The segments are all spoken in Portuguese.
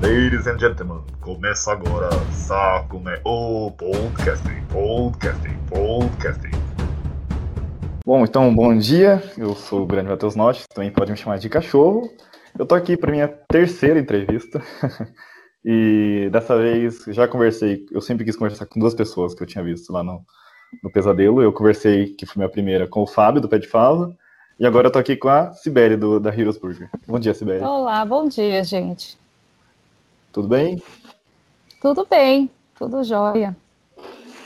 Ladies and gentlemen, começa agora Sacume o Podcasting, Podcasting, Podcasting. Bom, então, bom dia. Eu sou o grande Matheus Notti, também pode me chamar de cachorro. Eu tô aqui para minha terceira entrevista. e dessa vez já conversei, eu sempre quis conversar com duas pessoas que eu tinha visto lá no, no Pesadelo. Eu conversei, que foi minha primeira, com o Fábio, do Pé de Fala. E agora eu tô aqui com a Sibeli, do, da Heroes Burger. Bom dia, Sibeli. Olá, bom dia, gente. Tudo bem? Tudo bem, tudo jóia.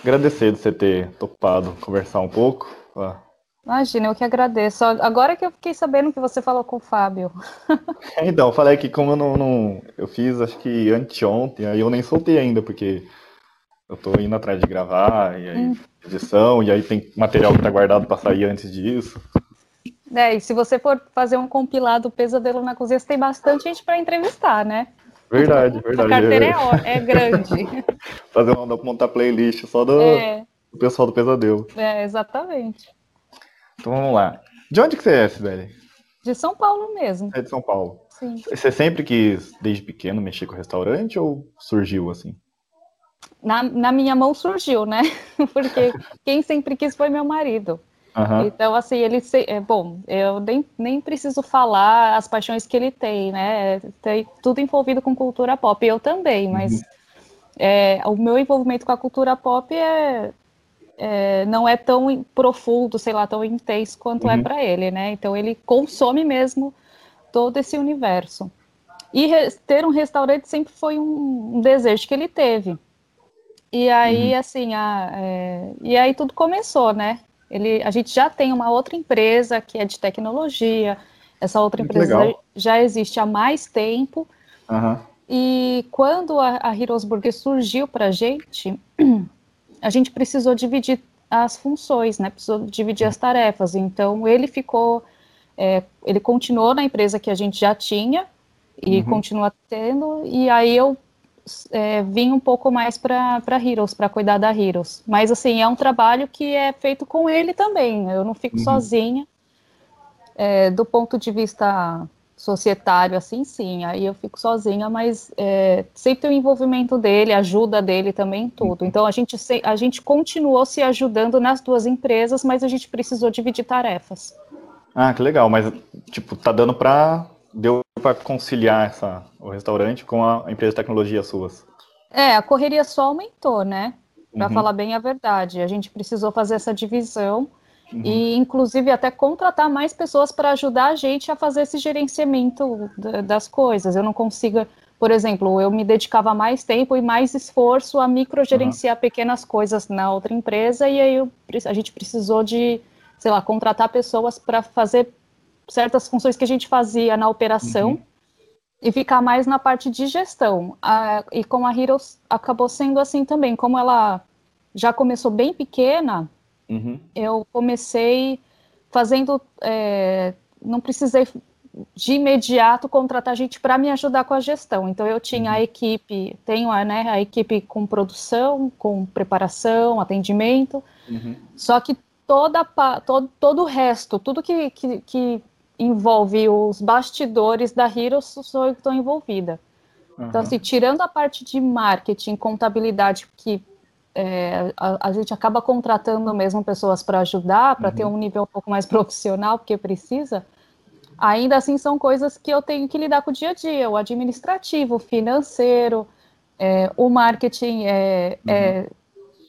Agradecer de você ter topado conversar um pouco. Ah. Imagina, eu que agradeço. Agora que eu fiquei sabendo que você falou com o Fábio. então, eu falei que como eu não, não, Eu fiz acho que anteontem, aí eu nem soltei ainda, porque eu tô indo atrás de gravar, e aí hum. edição, e aí tem material que tá guardado para sair antes disso. É, e se você for fazer um compilado Pesadelo na Cozinha, você tem bastante gente para entrevistar, né? Verdade, verdade. A carteira é, é grande. Fazer uma montar playlist só do, é. do, pessoal do Pesadelo. É, exatamente. Então vamos lá. De onde que você é, Sibeli? De São Paulo mesmo. É de São Paulo. Sim. Você sempre quis, desde pequeno, mexer com restaurante ou surgiu assim? Na, na minha mão surgiu, né? Porque quem sempre quis foi meu marido. Uhum. Então, assim, ele. Se, é, bom, eu nem, nem preciso falar as paixões que ele tem, né? Tem tudo envolvido com cultura pop. Eu também, mas uhum. é, o meu envolvimento com a cultura pop é, é, não é tão profundo, sei lá, tão intenso quanto é uhum. é para ele, né? Então, ele consome mesmo todo esse universo. E ter um restaurante sempre foi um, um desejo que ele teve. E aí, uhum. assim, a, é, e aí tudo começou, né? Ele, a gente já tem uma outra empresa que é de tecnologia. Essa outra Muito empresa legal. já existe há mais tempo. Uhum. E quando a, a Heroes Burger surgiu para a gente, a gente precisou dividir as funções, né? Precisou dividir as tarefas. Então ele ficou, é, ele continuou na empresa que a gente já tinha e uhum. continua tendo. E aí eu é, vim um pouco mais para Heroes, para cuidar da Heroes. Mas, assim, é um trabalho que é feito com ele também. Eu não fico uhum. sozinha. É, do ponto de vista societário, assim, sim. Aí eu fico sozinha, mas é, sempre tem o envolvimento dele, ajuda dele também tudo. Então, a gente, a gente continuou se ajudando nas duas empresas, mas a gente precisou dividir tarefas. Ah, que legal. Mas, tipo, tá dando para deu para conciliar essa, o restaurante com a empresa de tecnologia suas? É, a correria só aumentou, né? Para uhum. falar bem a verdade. A gente precisou fazer essa divisão uhum. e, inclusive, até contratar mais pessoas para ajudar a gente a fazer esse gerenciamento das coisas. Eu não consigo, por exemplo, eu me dedicava mais tempo e mais esforço a microgerenciar uhum. pequenas coisas na outra empresa e aí eu, a gente precisou de, sei lá, contratar pessoas para fazer certas funções que a gente fazia na operação uhum. e ficar mais na parte de gestão. A, e com a Heroes acabou sendo assim também, como ela já começou bem pequena, uhum. eu comecei fazendo, é, não precisei de imediato contratar gente para me ajudar com a gestão. Então eu tinha uhum. a equipe, tenho a, né, a equipe com produção, com preparação, atendimento. Uhum. Só que toda todo, todo o resto, tudo que, que, que envolve os bastidores da Heroes, sou eu que estou envolvida. Uhum. Então, assim, tirando a parte de marketing, contabilidade, que é, a, a, gente acaba contratando mesmo pessoas para ajudar, para uhum. ter um nível um pouco mais profissional, porque precisa, ainda assim são coisas que eu tenho que lidar com o dia a dia, o administrativo, o financeiro, é, o marketing é, uhum. é,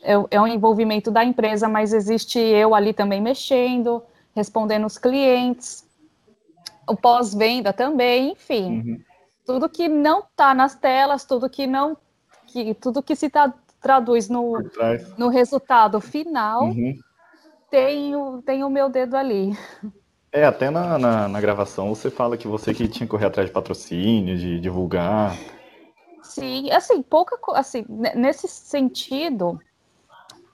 é, é um envolvimento da empresa, mas existe eu ali também mexendo, respondendo os clientes, o pós-venda também, enfim. Uhum. Tudo que não está nas telas, tudo que não. Que, tudo que se tra traduz no, no resultado final, uhum. tem, o, tem o meu dedo ali. É, até na, na, na, gravação você fala que você que tinha que correr atrás de patrocínio, de divulgar. Sim, assim, pouca assim, nesse sentido,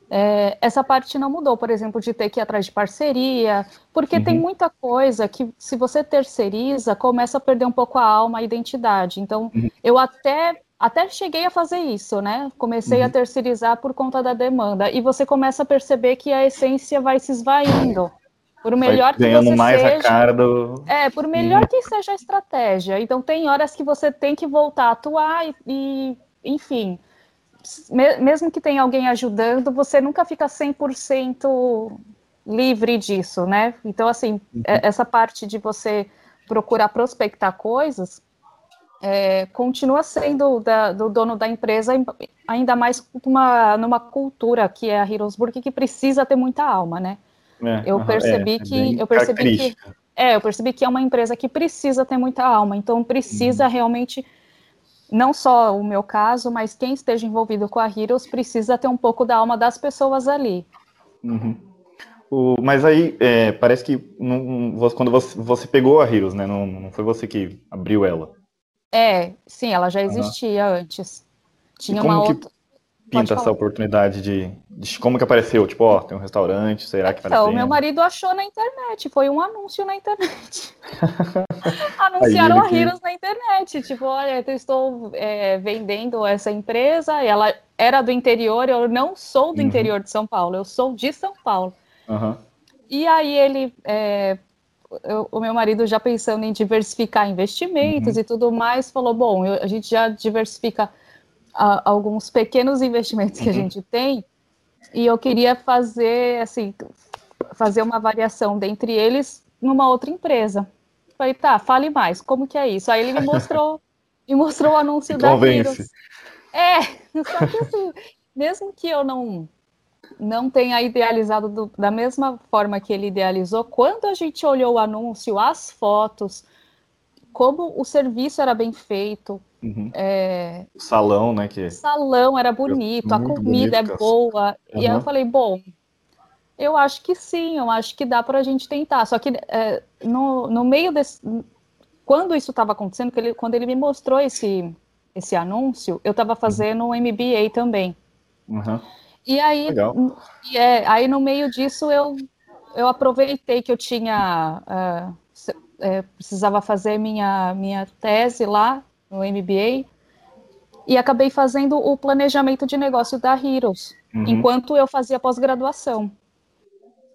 é, essa parte não mudou, por exemplo, de ter que ir atrás de parceria, porque uhum. tem muita coisa que, se você terceiriza, começa a perder um pouco a alma, a identidade. Então, uhum. eu até, até cheguei a fazer isso, né? Comecei uhum. a terceirizar por conta da demanda, e você começa a perceber que a essência vai se esvaindo. Por melhor que você mais seja, a cara do. É, por melhor que seja a estratégia. Então, tem horas que você tem que voltar a atuar e, e enfim, mesmo que tenha alguém ajudando, você nunca fica 100% livre disso, né? Então, assim, uhum. essa parte de você procurar prospectar coisas é, continua sendo da, do dono da empresa, ainda mais uma, numa cultura que é a Heroesburg, que precisa ter muita alma, né? É, eu percebi é, que eu percebi que é, eu percebi que é uma empresa que precisa ter muita alma, então precisa uhum. realmente não só o meu caso, mas quem esteja envolvido com a Heroes precisa ter um pouco da alma das pessoas ali. Uhum. O, mas aí é, parece que não, quando você, você, pegou a Heroes, né? Não, não, foi você que abriu ela. É, sim, ela já existia uhum. antes. Tinha uma outra pinta essa oportunidade de, de, como que apareceu? Tipo, ó, tem um restaurante, será que vale Então, meu marido achou na internet, foi um anúncio na internet. Anunciaram a Heroes na internet, tipo, olha, eu estou é, vendendo essa empresa, e ela era do interior, eu não sou do uhum. interior de São Paulo, eu sou de São Paulo. Uhum. E aí ele, é, eu, o meu marido já pensando em diversificar investimentos uhum. e tudo mais, falou, bom, eu, a gente já diversifica a, alguns pequenos investimentos que uhum. a gente tem, e eu queria fazer, assim, fazer uma variação dentre eles numa outra empresa. Falei, tá, fale mais, como que é isso? Aí ele me mostrou, me mostrou o anúncio da Heroes. É, só que assim, mesmo que eu não não tenha idealizado do, da mesma forma que ele idealizou, quando a gente olhou o anúncio, as fotos, como o serviço era bem feito, Uhum. É... O salão, né? Que... O salão era bonito, a comida é bonito, é boa. Uhum. E aí eu falei, bom, eu acho que sim, eu acho que dá para a gente tentar. Só que é, no, no meio desse. Quando isso estava acontecendo, ele, quando ele me mostrou esse, esse anúncio, eu estava fazendo um MBA também. Uhum. E aí, Legal. E é, aí no meio disso eu, eu aproveitei que eu tinha. Uh, é, precisava fazer minha, minha tese lá no MBA, e acabei fazendo o planejamento de negócio da Heroes, uhum. enquanto eu fazia pós-graduação.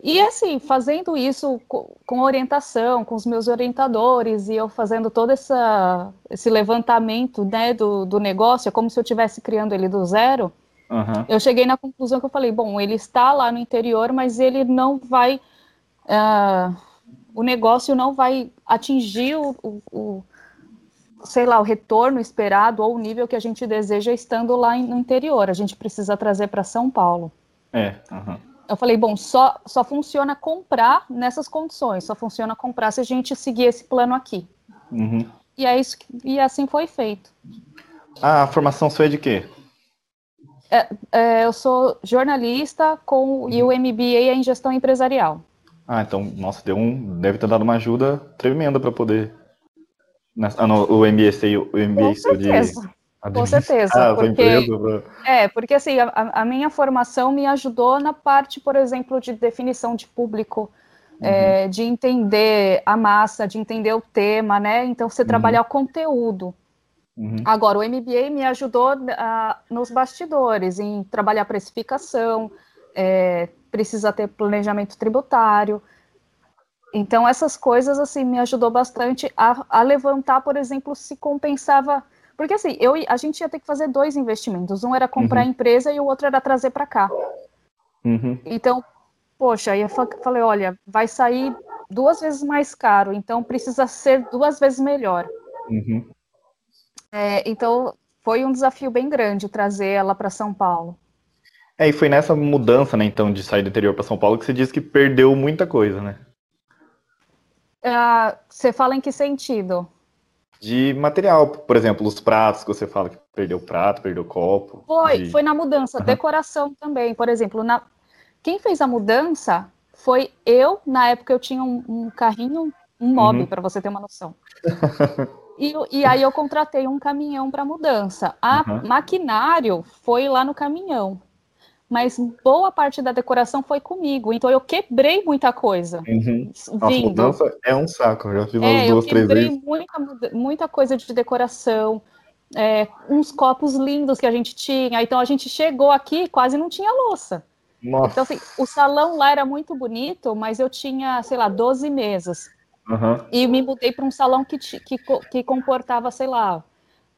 E assim, fazendo isso com orientação, com os meus orientadores, e eu fazendo todo essa, esse levantamento né, do, do negócio, é como se eu estivesse criando ele do zero, uhum. eu cheguei na conclusão que eu falei, bom, ele está lá no interior, mas ele não vai... Uh, o negócio não vai atingir o, o, sei lá, o retorno esperado ou o nível que a gente deseja estando lá no interior. A gente precisa trazer para São Paulo. É. Uhum. Eu falei, bom, só, só funciona comprar nessas condições, só funciona comprar se a gente seguir esse plano aqui. Uhum. E, é isso e assim foi feito. A formação sua é de quê? É, é, eu sou jornalista com, e o MBA é em gestão empresarial. Ah, então, nossa, deu um, deve ter dado uma ajuda tremenda para poder ah, no, o MBA, o MBA Com de. Com certeza, ah, porque, é, porque assim, a, a, minha formação me ajudou na parte, por exemplo, de definição de público, uhum. é, de entender a massa, de entender o tema, né, então você uhum. trabalhar o conteúdo. Uhum. Agora, o MBA me ajudou uh, nos bastidores, em trabalhar precificação, é, precisa ter planejamento tributário, então, essas coisas, assim, me ajudou bastante a, a levantar, por exemplo, se compensava. Porque, assim, eu, a gente ia ter que fazer dois investimentos. Um era comprar uhum. a empresa e o outro era trazer para cá. Uhum. Então, poxa, aí eu falei: olha, vai sair duas vezes mais caro, então precisa ser duas vezes melhor. Uhum. É, então, foi um desafio bem grande trazer ela para São Paulo. É, e foi nessa mudança, né, então, de sair do interior para São Paulo que você disse que perdeu muita coisa, né? Uh, você fala em que sentido? De material, por exemplo, os pratos que você fala que perdeu prato, perdeu copo. Foi, de... foi na mudança, uhum. decoração também. Por exemplo, na... quem fez a mudança foi eu. Na época eu tinha um, um carrinho, um mob, uhum. para você ter uma noção. e, e, aí eu contratei um caminhão para mudança. A uhum. maquinário foi lá no caminhão mas boa parte da decoração foi comigo, então eu quebrei muita coisa. Uhum. Nossa, mudança é um saco, eu já fiz é, umas duas, três vezes. Eu quebrei muita, muita coisa de decoração, é, uns copos lindos que a gente tinha, então a gente chegou aqui quase não tinha louça. Nossa. Então, assim, o salão lá era muito bonito, mas eu tinha, sei lá, 12 mesas. Uhum. E me mudei para um salão que, que, que comportava, sei lá,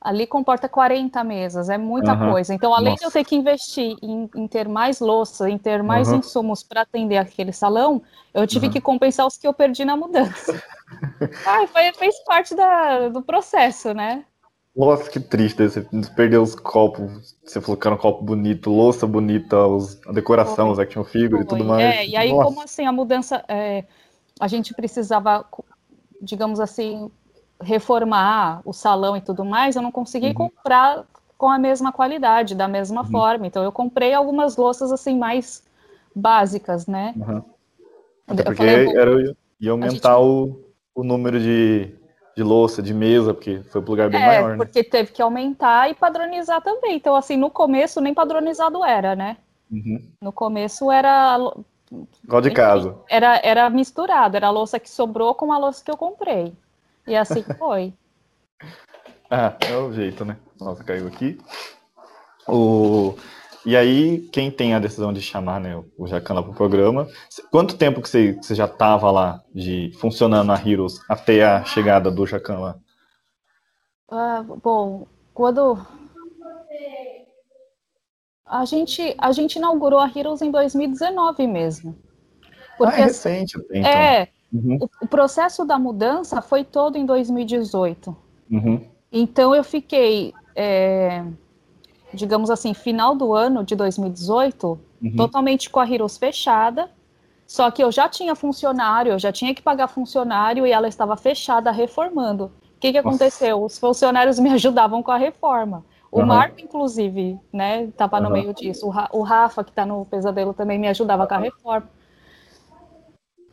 ali comporta 40 mesas, é muita uhum. coisa. Então, além Nossa. de eu ter que investir em, em ter mais louça, em ter mais uhum. insumos para atender aquele salão, eu tive uhum. que compensar os que eu perdi na mudança. ah, foi, fez parte da, do processo, né? Nossa, que triste, você perdeu os copos, você falou que era um copo bonito, louça bonita, os, a decoração, foi. os action figure e tudo mais. É, e aí Nossa. como assim a mudança, é, a gente precisava, digamos assim, reformar o salão e tudo mais, eu não consegui uhum. comprar com a mesma qualidade, da mesma uhum. forma. Então eu comprei algumas louças assim mais básicas, né? Uhum. Até porque falei, era, ia aumentar gente... o, o número de, de louça, de mesa, porque foi para um lugar bem é, maior. Né? Porque teve que aumentar e padronizar também. Então, assim, no começo nem padronizado era, né? Uhum. No começo era. Igual de casa. Era, era misturado, era a louça que sobrou com a louça que eu comprei. E assim foi. ah, é o jeito, né? Nossa, caiu aqui. O... E aí, quem tem a decisão de chamar né, o Jacan para o programa, quanto tempo que você, você já estava lá, de funcionando na Heroes, até a chegada do Jacan lá? Ah, bom, quando a gente, a gente inaugurou a Heroes em 2019 mesmo. Porque, ah, é recente. Então. É, Uhum. O, o, processo da mudança foi todo em 2018. Uhum. Então eu fiquei, é, digamos assim, final do ano de 2018, uhum. totalmente com a Heroes fechada. Só que eu já tinha funcionário, eu já tinha que pagar funcionário e ela estava fechada reformando. O que, que aconteceu? Os funcionários me ajudavam com a reforma. O uhum. Marco, inclusive, né, estava no meio disso. O, Rafa, que está no pesadelo, também me ajudava com a reforma.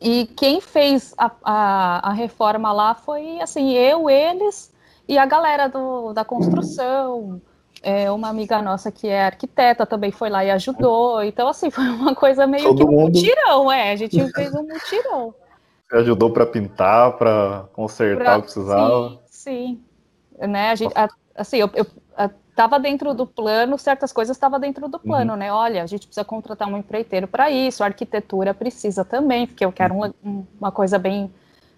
E quem fez a, a, a, reforma lá foi, assim, eu, eles e a galera do, da construção. É, uma amiga nossa que é arquiteta também foi lá e ajudou. Então, assim, foi uma coisa meio Todo que um mundo... mutirão, é. A gente fez um mutirão. Você ajudou para pintar, para consertar pra... o que precisava? Sim, sim. Né, a gente, a, assim, eu, eu estava dentro do plano, certas coisas estavam dentro do plano, uhum. né? Olha, a gente precisa contratar um empreiteiro para isso, a arquitetura precisa também, porque eu quero uma, uma coisa bem,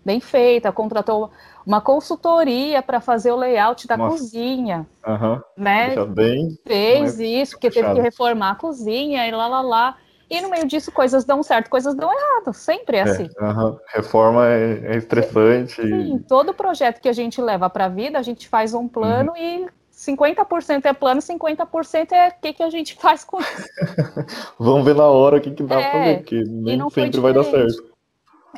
bem feita. Contratou uma consultoria para fazer o layout da Nossa. cozinha, uhum. né? Bem, Fez isso, porque teve que reformar a cozinha e lá, lá, lá. E no meio disso, coisas dão certo, coisas dão errado. Sempre é, é assim. Uhum. Reforma é, é estressante. Sim, todo projeto que a gente leva para a vida, a gente faz um plano uhum. e 50% é plano, 50% é o que, que a gente faz com isso. Vamos ver na hora o que, que dá é, pra fazer, porque nem sempre vai dar certo.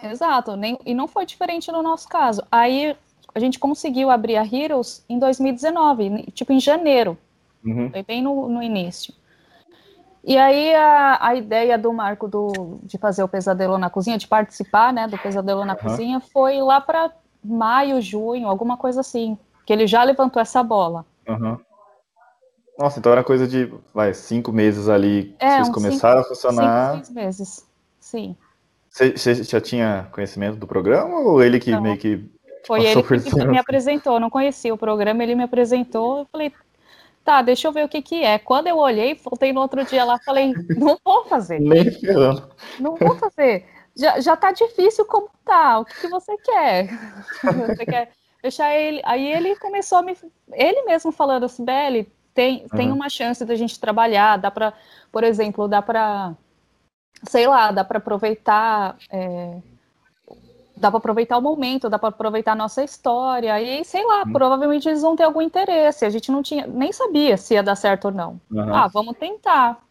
Exato, nem, e não foi diferente no nosso caso. Aí a gente conseguiu abrir a Heroes em 2019, tipo em janeiro. Uhum. Foi bem no, no início. E aí a, a ideia do Marco do, de fazer o Pesadelo na Cozinha, de participar né, do Pesadelo na uhum. Cozinha, foi lá para maio, junho, alguma coisa assim, que ele já levantou essa bola. Uhum. Nossa, então era coisa de, vai, cinco meses ali que é, vocês começaram cinco, a funcionar. Cinco, seis meses, sim. Você, você, já tinha conhecimento do programa ou ele que não. meio que Foi ele que me apresentou, não conhecia o programa, ele me apresentou, eu falei, tá, deixa eu ver o que que é. Quando eu olhei, voltei no outro dia lá, falei, não vou fazer. Nem ferrando. Não vou fazer. Já, já tá difícil como tá, o que, que você quer? Você quer deixar ele. Aí ele começou a me. Ele mesmo falando assim, Beli, tem, uhum. tem uma chance da gente trabalhar, dá para, por exemplo, dá para, sei lá, dá para aproveitar. É, dá para aproveitar o momento, dá para aproveitar a nossa história, e sei lá, uhum. provavelmente eles vão ter algum interesse. A gente não tinha, nem sabia se ia dar certo ou não. Uhum. Ah, vamos tentar.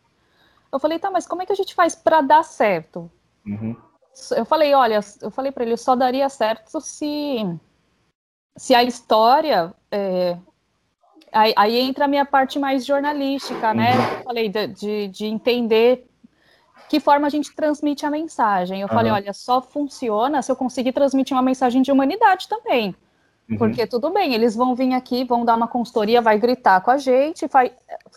Eu falei, tá, mas como é que a gente faz para dar certo? Uhum. Eu falei, olha, eu falei para ele, só daria certo se se a história. É, aí, aí, entra a minha parte mais jornalística, né? Uhum. Eu falei de, de, de, entender que forma a gente transmite a mensagem. Eu uhum. falei, olha, só funciona se eu conseguir transmitir uma mensagem de humanidade também. Uhum. Porque tudo bem, eles vão vir aqui, vão dar uma consultoria, vai gritar com a gente, faz,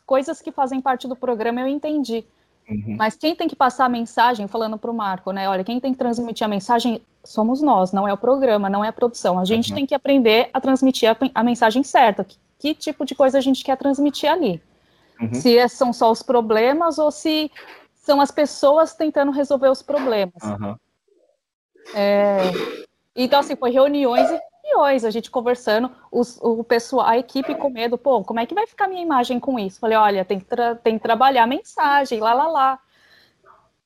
coisas que fazem parte do programa eu entendi. Uhum. Mas quem tem que passar a mensagem, falando para o Marco, né? Olha, quem tem que transmitir a mensagem somos nós, não é o programa, não é a produção. A gente uhum. tem que aprender a transmitir a, a mensagem certa. Que, que, tipo de coisa a gente quer transmitir ali? Uhum. Se é, são só os problemas ou se são as pessoas tentando resolver os problemas. É, então, assim, foi reuniões e a gente conversando, os, o pessoal, a equipe com medo, pô, como é que vai ficar minha imagem com isso? Falei, olha, tem que, tem que trabalhar a mensagem, lá, lá, lá.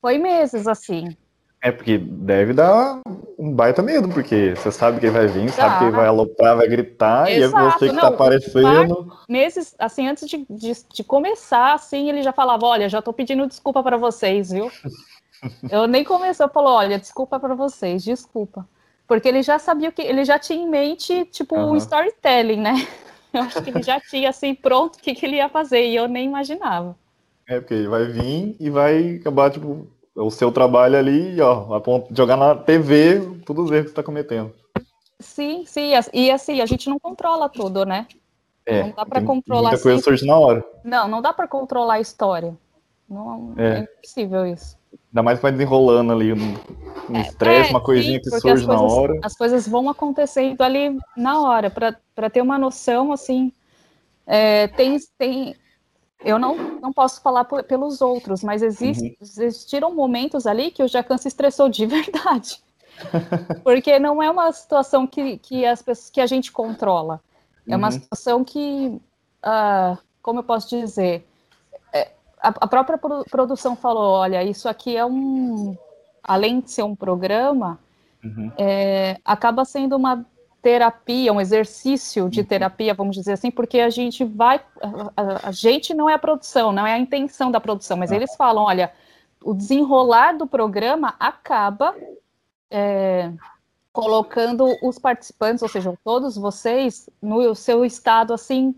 Foi meses, assim. É porque deve dar um baita medo, porque você sabe que ele vai vir, sabe Dá. que ele vai aloprar, vai gritar, e é Exato, você que não, tá aparecendo. Meses, assim, antes de, de, de começar, assim, ele já falava, olha, já tô pedindo desculpa para vocês, viu? Eu nem comecei, falou, olha, desculpa para vocês, desculpa. Porque ele já sabia o que, ele já tinha em mente, tipo, um Aham. storytelling, né? Eu acho que ele já tinha, assim, pronto o que, que ele ia fazer, e eu nem imaginava. É, porque ele vai vir e vai acabar, tipo, o seu trabalho ali, ó, a ponto- jogar na TV todos os erros que você tá cometendo. Sim, sim, e assim, a gente não controla tudo, né? É, Não dá pra tem controlar Muita coisa assim. surge na hora. Não, não dá para controlar a história. Não, É. é impossível isso. Ainda mais vai desenrolando ali um, um estresse, É, uma coisinha sim, que surge as na coisas- hora. As coisas vão acontecendo ali na hora, para ter uma noção, assim, é, tem, tem, eu não, não posso falar por- pelos outros, mas exist, Uhum. existiram momentos ali que o Jacan se estressou de verdade, porque não é uma situação que, que, as pessoas, que a gente controla, é uma Uhum. situação que, ah, como eu posso dizer, é, a, própria produ- produção falou, olha, isso aqui é um, além de ser um programa, Uhum. é, acaba sendo uma terapia, um exercício Uhum. de terapia, vamos dizer assim, porque a gente vai, a, a- gente não é a produção, não é a intenção da produção, mas Ah. eles falam, olha, o desenrolar do programa acaba é, colocando os participantes, ou seja, todos vocês, no seu estado assim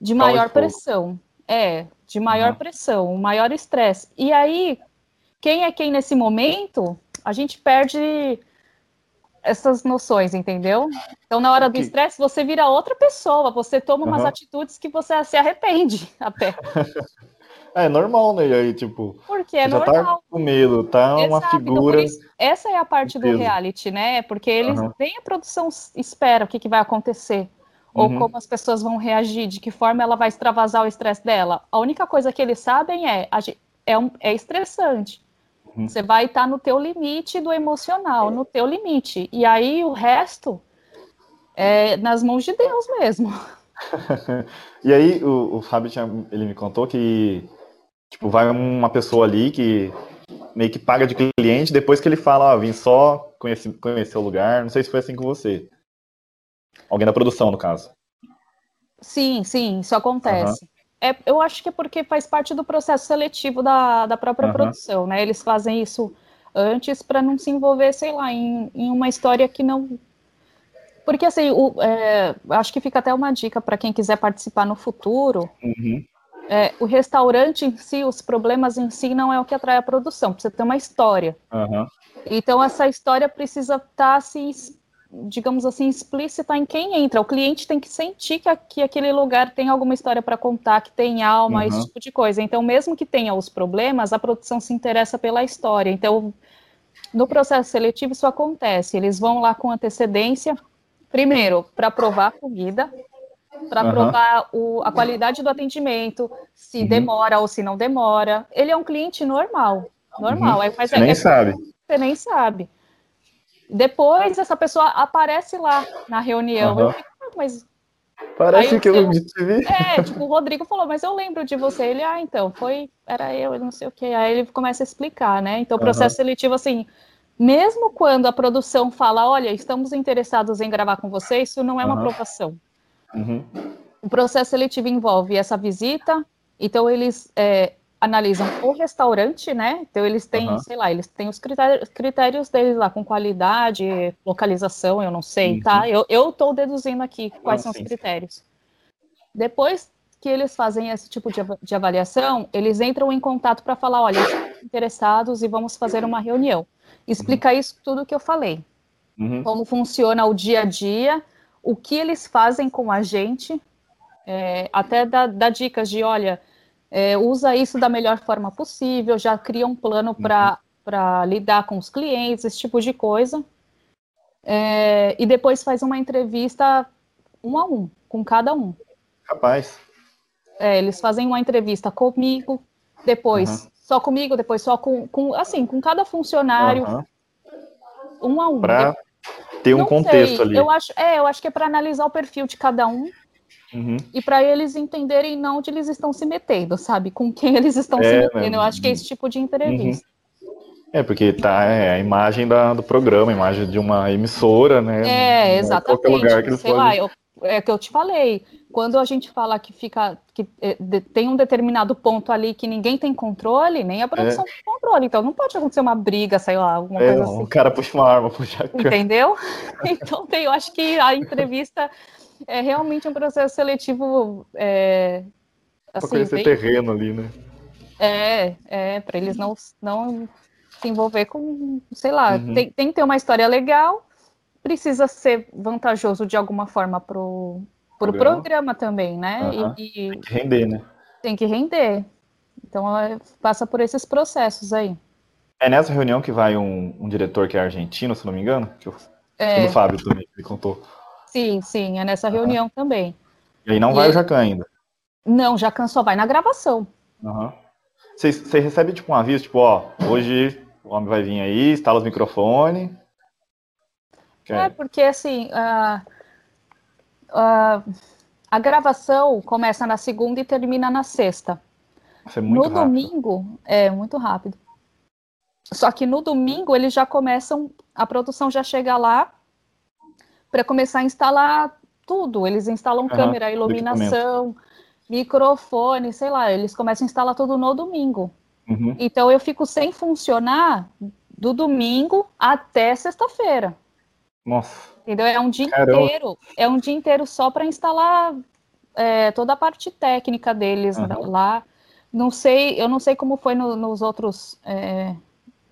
de de maior pressão. É, de maior Uhum. pressão, maior estresse. E aí, quem é quem nesse momento, a gente perde essas noções, entendeu? Então, na hora do estresse, você vira outra pessoa, você toma umas Aham. atitudes que você se arrepende até. É normal, né? E aí, tipo, Porque é já normal. tá com medo, tá uma Exato, então, figura. por isso, essa é a parte do reality, né? Porque eles Aham. nem a produção espera o que, que vai acontecer. Ou Uhum. como as pessoas vão reagir, de que forma ela vai extravasar o estresse dela. A única coisa que eles sabem é é, um, é estressante. Uhum. Você vai estar no teu limite do emocional, no teu limite. E aí o resto é nas mãos de Deus mesmo. E aí, o, o Fábio tinha, ele me contou que, tipo, vai uma pessoa ali que meio que paga de cliente, depois que ele fala, ó, vim só conhecer, conhecer o lugar, não sei se foi assim com você. Alguém da produção, no caso. Sim, sim, isso acontece. É, eu acho que é porque faz parte do processo seletivo da, da própria Aham. produção, né? Eles fazem isso antes para não se envolver, sei lá, em, em uma história que não. Porque, assim, o- é, acho que fica até uma dica para quem quiser participar no futuro. Uhum. É, o restaurante em si, os problemas em si, não é o que atrai a produção, precisa ter uma história. Então, essa história precisa estar, assim, es- digamos assim, explícita em quem entra. O cliente tem que sentir que, que aquele lugar tem alguma história para contar, que tem alma, Uhum. esse tipo de coisa. Então, mesmo que tenha os problemas, a produção se interessa pela história. Então, no processo seletivo, isso acontece. Eles vão lá com antecedência, primeiro, para provar a comida, para Aham. provar o- a qualidade do atendimento, se Uhum. demora ou se não demora. Ele é um cliente normal. Normal. Uhum. Aí, mas Você é- nem é sabe. você nem sabe. Depois essa pessoa aparece lá na reunião. Eu Aham. fico, "Ah, mas Parece que eu- eu te vi. é, tipo, o Rodrigo falou, mas eu lembro de você. Ele, ah, então, foi, era eu, não sei o quê. Aí ele começa a explicar, né? Então, o processo seletivo, assim, mesmo quando a produção fala, olha, estamos interessados em gravar com você, isso não é uma Aham. aprovação. Uhum. O processo seletivo envolve essa visita, então eles é, analisam o restaurante, né? Então eles têm, Aham. sei lá, eles têm os critérios, critérios deles lá, com qualidade, localização, eu não sei, Uhum. tá? Eu, eu tô deduzindo aqui quais Ah, são sim. os critérios. Depois que eles fazem esse tipo de, de avaliação, eles entram em contato para falar, olha, interessados e vamos fazer uma reunião. Explica isso tudo que eu falei Uhum. como funciona o dia a dia, o que eles fazem com a gente, é, até dá, dá dicas de, olha, é, usa isso da melhor forma possível, já cria um plano para lidar com os clientes, esse tipo de coisa. É, e depois faz uma entrevista um a um, com cada um. Capaz. É, eles fazem uma entrevista comigo, depois Uhum. só comigo, depois só com, com assim, com cada funcionário, um a um. Pra ter um Não contexto sei. ali. Eu acho, é, eu acho que é para analisar o perfil de cada um. Uhum. E para eles entenderem não onde eles estão se metendo, sabe? Com quem eles estão é, se metendo. Né? Eu acho que é esse tipo de entrevista. Uhum. É, porque tá é, a imagem da, do programa, a imagem de uma emissora, né? É, exatamente. lugar que eles Sei podem... lá, eu, é que eu te falei. Quando a gente fala que fica que é, de, tem um determinado ponto ali que ninguém tem controle, nem a produção é. tem controle. Então não pode acontecer uma briga, sei lá, alguma é, coisa assim. O cara puxa uma arma, puxa a Entendeu? então tem, eu acho que a entrevista é realmente um processo seletivo. É, assim, pra conhecer bem... terreno ali, né? É, é, para eles não, não se envolver com, sei lá, uhum. tem, tem que ter uma história legal, precisa ser vantajoso de alguma forma pro, pro programa, programa também, né? Uhum. E, e, tem que render, né? Tem que render. Então é, passa por esses processos aí. É nessa reunião que vai um, um diretor que é argentino, se não me engano? Que eu, é. O Fábio também me contou. Sim, sim, é nessa reunião uhum. também. E aí não e vai o Jacan ainda? Não, Jacan só vai na gravação. Você recebe tipo um aviso, tipo, ó, hoje o homem vai vir aí, instala os microfones. É, porque assim, uh, uh, a gravação começa na segunda e termina na sexta. Isso é muito no rápido. domingo, é muito rápido. Só que no domingo eles já começam, a produção já chega lá para começar a instalar tudo. Eles instalam uhum, câmera, iluminação, microfone, sei lá, eles começam a instalar tudo no domingo. Uhum. Então eu fico sem funcionar do domingo até sexta-feira. Nossa. Entendeu? É um dia Caramba. inteiro. É um dia inteiro só para instalar é, toda a parte técnica deles uhum. lá. Não sei, eu não sei como foi no, nos outros é,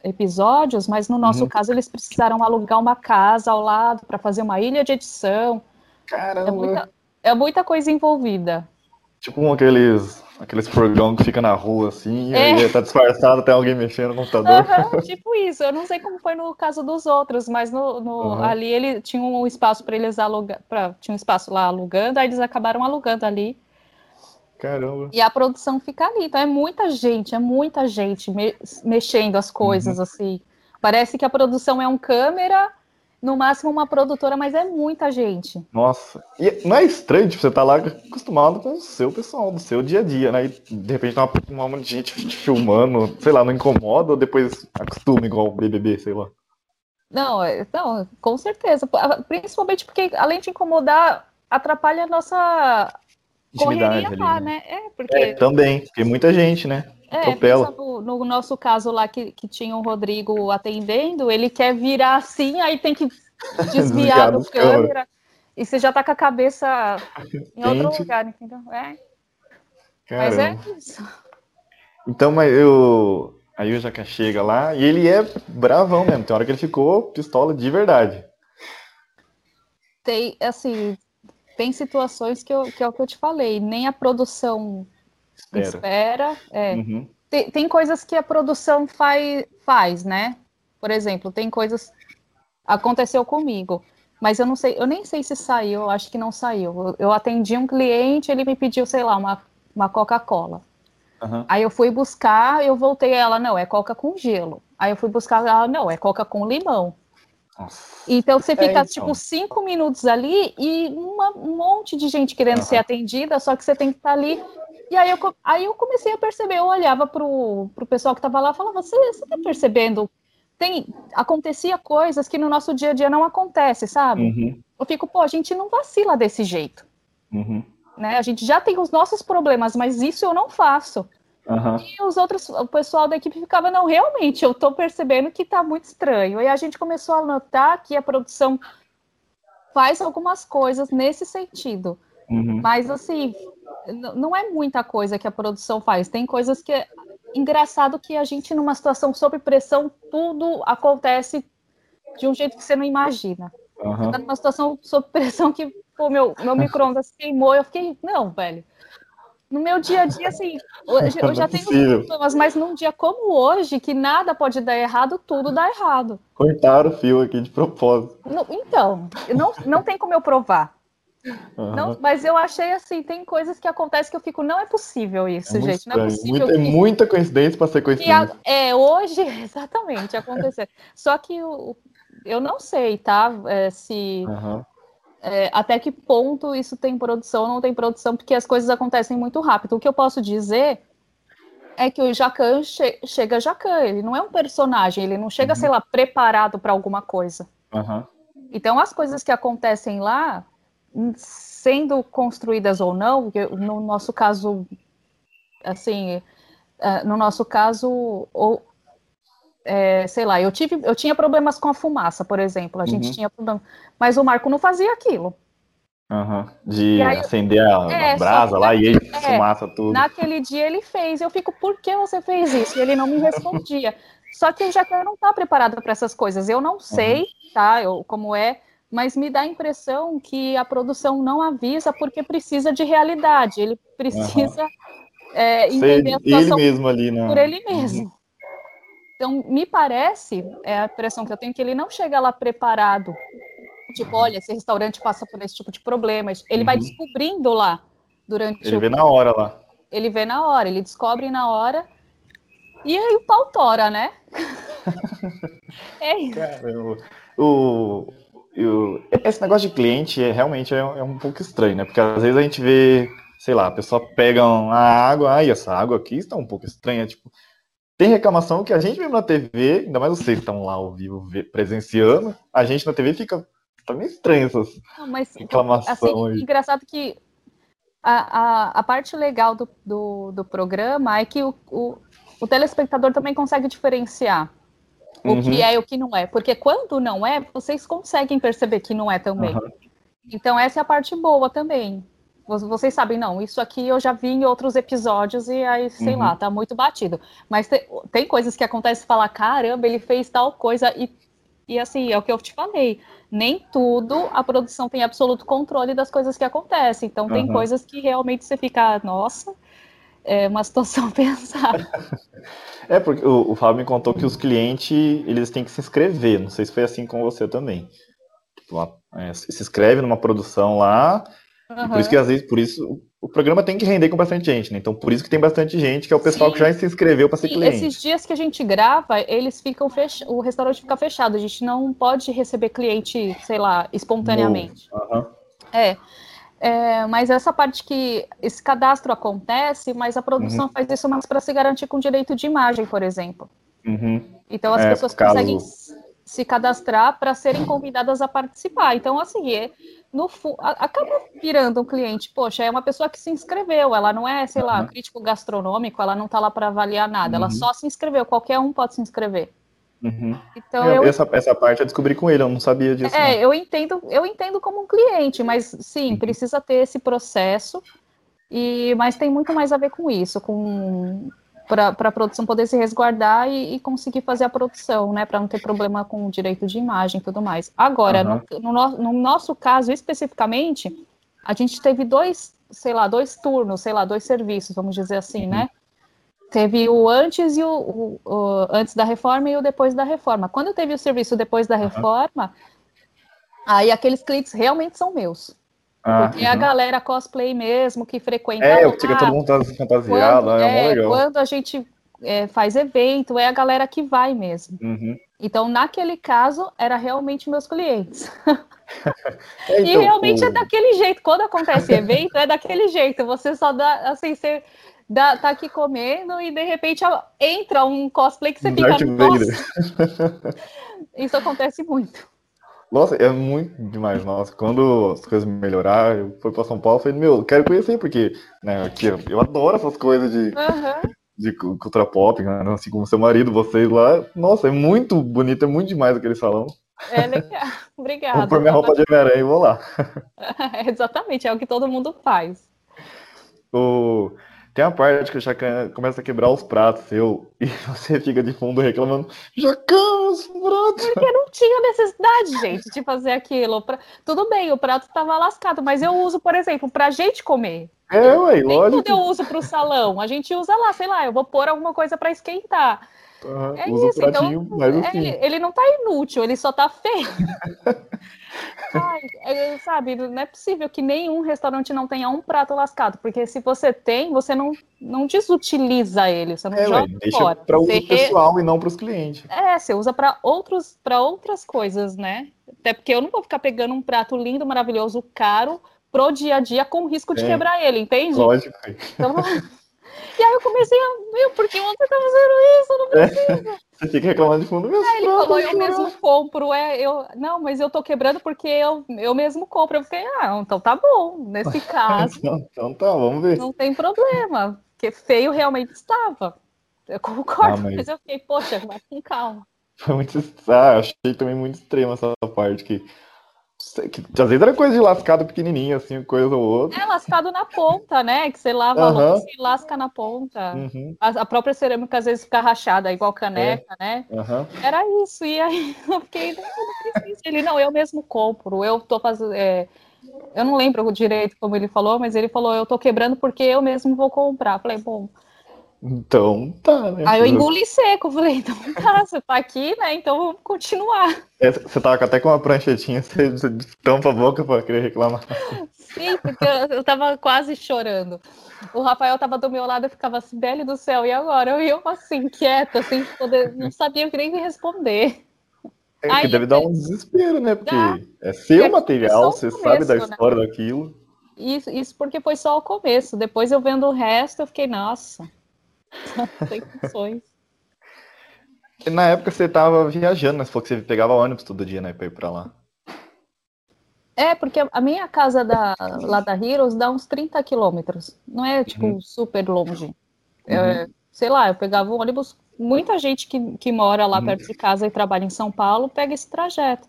episódios, mas no nosso uhum. caso eles precisaram alugar uma casa ao lado para fazer uma ilha de edição. Caramba. É muita, é muita coisa envolvida. Tipo aqueles Aqueles programas que fica na rua assim, é. aí tá disfarçado, tem alguém mexendo no computador. Uhum, tipo isso, eu não sei como foi no caso dos outros, mas no, no uhum. ali ele tinha um espaço para eles alugar, pra, tinha um espaço lá alugando, aí eles acabaram alugando ali. Caramba. E a produção fica ali, então é muita gente, é muita gente me, mexendo as coisas uhum. assim. Parece que a produção é um câmera no máximo uma produtora, mas é muita gente. Nossa, e não é estranho, tipo, você tá lá acostumado com o seu pessoal, do seu dia a dia, né? E de repente tá uma, uma gente te filmando, sei lá, não incomoda ou depois acostuma igual o BBB, sei lá. Não, é, não, com certeza. Principalmente porque, além de incomodar, atrapalha a nossa Intimidade correria lá, né? né? É, porque... É, também, porque muita gente, né? É, pensa no, no, nosso caso lá que, que tinha o Rodrigo atendendo, ele quer virar assim, aí tem que desviar do câmera, câmera, e você já tá com a cabeça em outro lugar, entendeu? É. Mas é isso. Então, mas eu. Aí o Jaca chega lá e ele é bravão mesmo. Tem hora que ele ficou pistola de verdade. Tem, assim, tem situações que, eu, que é o que eu te falei, nem a produção espera. espera é. Uhum. Tem, tem, coisas que a produção faz, faz, né? Por exemplo, tem coisas. Aconteceu comigo, mas eu não sei, eu nem sei se saiu, eu acho que não saiu. Eu, eu atendi um cliente, ele me pediu, sei lá, uma, uma Coca-Cola. Uhum. Aí eu fui buscar, eu voltei ela, não, é Coca com gelo. Aí eu fui buscar ela, não, é Coca com limão. Nossa. Então você fica, é, então. tipo, cinco minutos ali e uma, um monte de gente querendo uhum. ser atendida, só que você tem que estar ali e aí eu, aí eu comecei a perceber, eu olhava pro, pro pessoal que estava lá e falava, você, você tá percebendo? Tem, acontecia coisas que no nosso dia a dia não acontece, sabe? Uhum. Eu fico, pô, a gente não vacila desse jeito. Uhum. Né? A gente já tem os nossos problemas, mas isso eu não faço. Uhum. E os outros, o pessoal da equipe ficava, não, realmente, eu tô percebendo que tá muito estranho. E a gente começou a notar que a produção faz algumas coisas nesse sentido. Uhum. Mas, assim, não é muita coisa que a produção faz. Tem coisas que é engraçado que a gente, numa situação sob pressão, tudo acontece de um jeito que você não imagina. Uhum. Tá numa situação sob pressão que, pô, meu, meu micro-ondas queimou, eu fiquei, não, velho. No meu dia a dia, assim, eu, eu já tenho problemas, mas num dia como hoje, que nada pode dar errado, tudo dá errado. Cortaram o fio aqui de propósito. Não, então, não, não tem como eu provar Uhum. Não, mas eu achei assim, tem coisas que acontecem que eu fico, não é possível isso, é gente. Não é possível. Muita, que... muita coincidência para ser coincidência. A, é, hoje, exatamente, acontecer. Só que eu, eu não sei, tá? É, se. Uhum. É, até que ponto isso tem produção ou não tem produção, porque as coisas acontecem muito rápido. O que eu posso dizer é que o Jacan che chega Jacan, ele não é um personagem, ele não chega, uhum. sei lá, preparado para alguma coisa. Uhum. Então, as coisas que acontecem lá, sendo construídas ou não, no nosso caso, assim, é, no nosso caso, ou, é, sei lá, eu tive, eu tinha problemas com a fumaça, por exemplo, a gente uhum. tinha problema, mas o Marco não fazia aquilo. Uhum. De aí, acender a, é, brasa lá e ele é, fumaça tudo. Naquele dia ele fez, eu fico, por que você fez isso? E ele não me respondia. Só que já que eu não está preparado para essas coisas, eu não sei, uhum. tá? Eu, como é, mas me dá a impressão que a produção não avisa porque precisa de realidade. Ele precisa é, entender a situação ele mesmo ali, né? por ele mesmo. Então, me parece, é a impressão que eu tenho, que ele não chega lá preparado. Tipo, olha, esse restaurante passa por esse tipo de problemas. Ele vai uhum. descobrindo lá durante Ele o... vê na hora lá. Ele vê na hora, ele descobre na hora e aí o pau tora, né? é isso. Caramba. O, o, esse negócio de cliente é, realmente é, é, um pouco estranho, né? Porque às vezes a gente vê, sei lá, a pessoa pega a água, ai, essa água aqui está um pouco estranha, tipo, tem reclamação que a gente mesmo na TV, ainda mais vocês que estão lá ao vivo presenciando, a gente na TV fica, tá meio estranho essas Não, mas, reclamações. Assim, engraçado que a, a, a parte legal do, do, do programa é que o, o o telespectador também consegue diferenciar uhum. o que uhum. é e o que não é. Porque quando não é, vocês conseguem perceber que não é também. Uhum. Então, essa é a parte boa também. Vocês sabem, não, isso aqui eu já vi em outros episódios e aí, sei uhum. lá, tá muito batido. Mas te, tem coisas que acontecem e fala, caramba, ele fez tal coisa e, e assim, é o que eu te falei. Nem tudo a produção tem absoluto controle das coisas que acontecem. Então, tem coisas que realmente você fica, nossa, é uma situação pesada. É, porque o, o Fábio me contou que os clientes, eles têm que se inscrever, não sei se foi assim com você também. Tipo, é, se inscreve numa produção lá, uhum. por isso que às vezes, por isso, o programa tem que render com bastante gente, né? Então, por isso que tem bastante gente, que é o pessoal Sim. que já se inscreveu para ser cliente. Esses dias que a gente grava, eles ficam fech... o restaurante fica fechado, a gente não pode receber cliente, sei lá, espontaneamente. Uhum. É. É, mas essa parte que esse cadastro acontece, mas a produção uhum. faz isso mais para se garantir com direito de imagem, por exemplo. Uhum. Então as é, pessoas caso... conseguem se cadastrar para serem convidadas a participar. Então, assim, é, no acaba virando um cliente. Poxa, é uma pessoa que se inscreveu, ela não é, sei uhum. lá, crítico gastronômico, ela não está lá para avaliar nada, ela uhum. só se inscreveu, qualquer um pode se inscrever. Uhum. Então, eu, essa, essa parte eu descobri com ele, eu não sabia disso. É, não. eu entendo, eu entendo como um cliente, mas sim, uhum. precisa ter esse processo. E, mas tem muito mais a ver com isso, com para a produção poder se resguardar e, e, conseguir fazer a produção, né? Para não ter problema com o direito de imagem e tudo mais. Agora, uhum. no, no, no, nosso caso especificamente, a gente teve dois, sei lá, dois turnos, sei lá, dois serviços, vamos dizer assim, uhum. né? Teve o antes e o, o, o, antes da reforma e o depois da reforma. Quando teve o serviço depois da reforma, aí aqueles clientes realmente são meus. Ah, porque uhum. a galera cosplay mesmo que frequenta. É, lá, fica todo mundo fantasiado, quando, é, é legal. Quando a gente é, faz evento, é a galera que vai mesmo. Uhum. Então, naquele caso, era realmente meus clientes. É, então, e realmente o... é daquele jeito. Quando acontece evento, é daquele jeito. Você só dá, assim, você dá, tá aqui comendo e de repente entra um cosplay que você Darth fica. Nossa! Isso acontece muito. Nossa, é muito demais, nossa. Quando as coisas melhorar, eu fui para São Paulo e falei, meu, quero conhecer, porque né, aqui, eu adoro essas coisas de, uhum. de cultura pop, né, assim como seu marido, vocês lá. Nossa, é muito bonito, é muito demais aquele salão. É legal, obrigada. Vou pôr minha roupa de Homem-Aranha e vou lá. exatamente, é o que todo mundo faz. O... Tem uma parte que o Chacan começa a quebrar os pratos seu e você fica de fundo reclamando: Chacan, os pratos! Porque não tinha necessidade, gente, de fazer aquilo. Pra... Tudo bem, o prato estava lascado, mas eu uso, por exemplo, para gente comer. É, ué, Nem lógico. tudo eu uso para o salão. A gente usa lá, sei lá, eu vou pôr alguma coisa para esquentar. Uhum, é isso, então, é, ele, não tá inútil, ele só tá feio. Ai, é, sabe, não é possível que nenhum restaurante não tenha um prato lascado, porque se você tem, você não, não desutiliza ele, você não é, joga ué, deixa fora. Para o re... pessoal e não para os clientes. É, você usa para outros para outras coisas, né? Até porque eu não vou ficar pegando um prato lindo, maravilhoso, caro pro dia a dia com risco de é, quebrar ele, entende? Lógico. Então, e aí eu comecei a ver, por que você tá fazendo isso? Eu não preciso. É, você fica reclamando de fundo mesmo. Aí ele falou, eu mesmo compro. É, eu, não, mas eu tô quebrando porque eu, eu mesmo compro. Eu fiquei, ah, então tá bom. Nesse caso. então, então tá, vamos ver. Não tem problema. Porque feio realmente estava. Eu concordo, ah, mas... mas... eu fiquei, poxa, vai com calma. Foi muito. Ah, achei também muito extrema essa parte que, às vezes era coisa de lascado pequenininho, assim, coisa ou outra. É, lascado na ponta, né? Que você lava uhum. a louça e lasca na ponta. Uhum. A, a, própria cerâmica às vezes fica rachada, igual caneca, é. né? Uhum. Era isso. E aí eu fiquei, não, não precisa. Ele, não, eu mesmo compro. Eu tô fazendo. É, eu não lembro direito como ele falou, mas ele falou, eu tô quebrando porque eu mesmo vou comprar. Falei, bom, então tá, né? Aí eu engoli seco, falei, então tá, você tá aqui, né? Então vamos continuar. É, você tava até com uma pranchetinha, você tampa a boca pra querer reclamar. Sim, porque eu, eu tava quase chorando. O Rafael tava do meu lado, eu ficava assim, Belle do céu, e agora? Eu ia assim, quieta, sem poder, não sabia nem responder. É, Aí, deve dar um desespero, né? Porque dá. é seu é material, você começo, sabe da né? história né? daquilo. Isso, isso porque foi só o começo. Depois eu vendo o resto, eu fiquei, nossa. Sem. Na época você estava viajando, né? Você falou que você pegava ônibus todo dia, né? Pra ir pra lá. É, porque a minha casa da, lá da Heroes dá uns 30 quilômetros. Não é, tipo, uhum. super longe. Uhum. É, sei lá, eu pegava o ônibus. Muita gente que, que mora lá uhum. perto de casa e trabalha em São Paulo pega esse trajeto.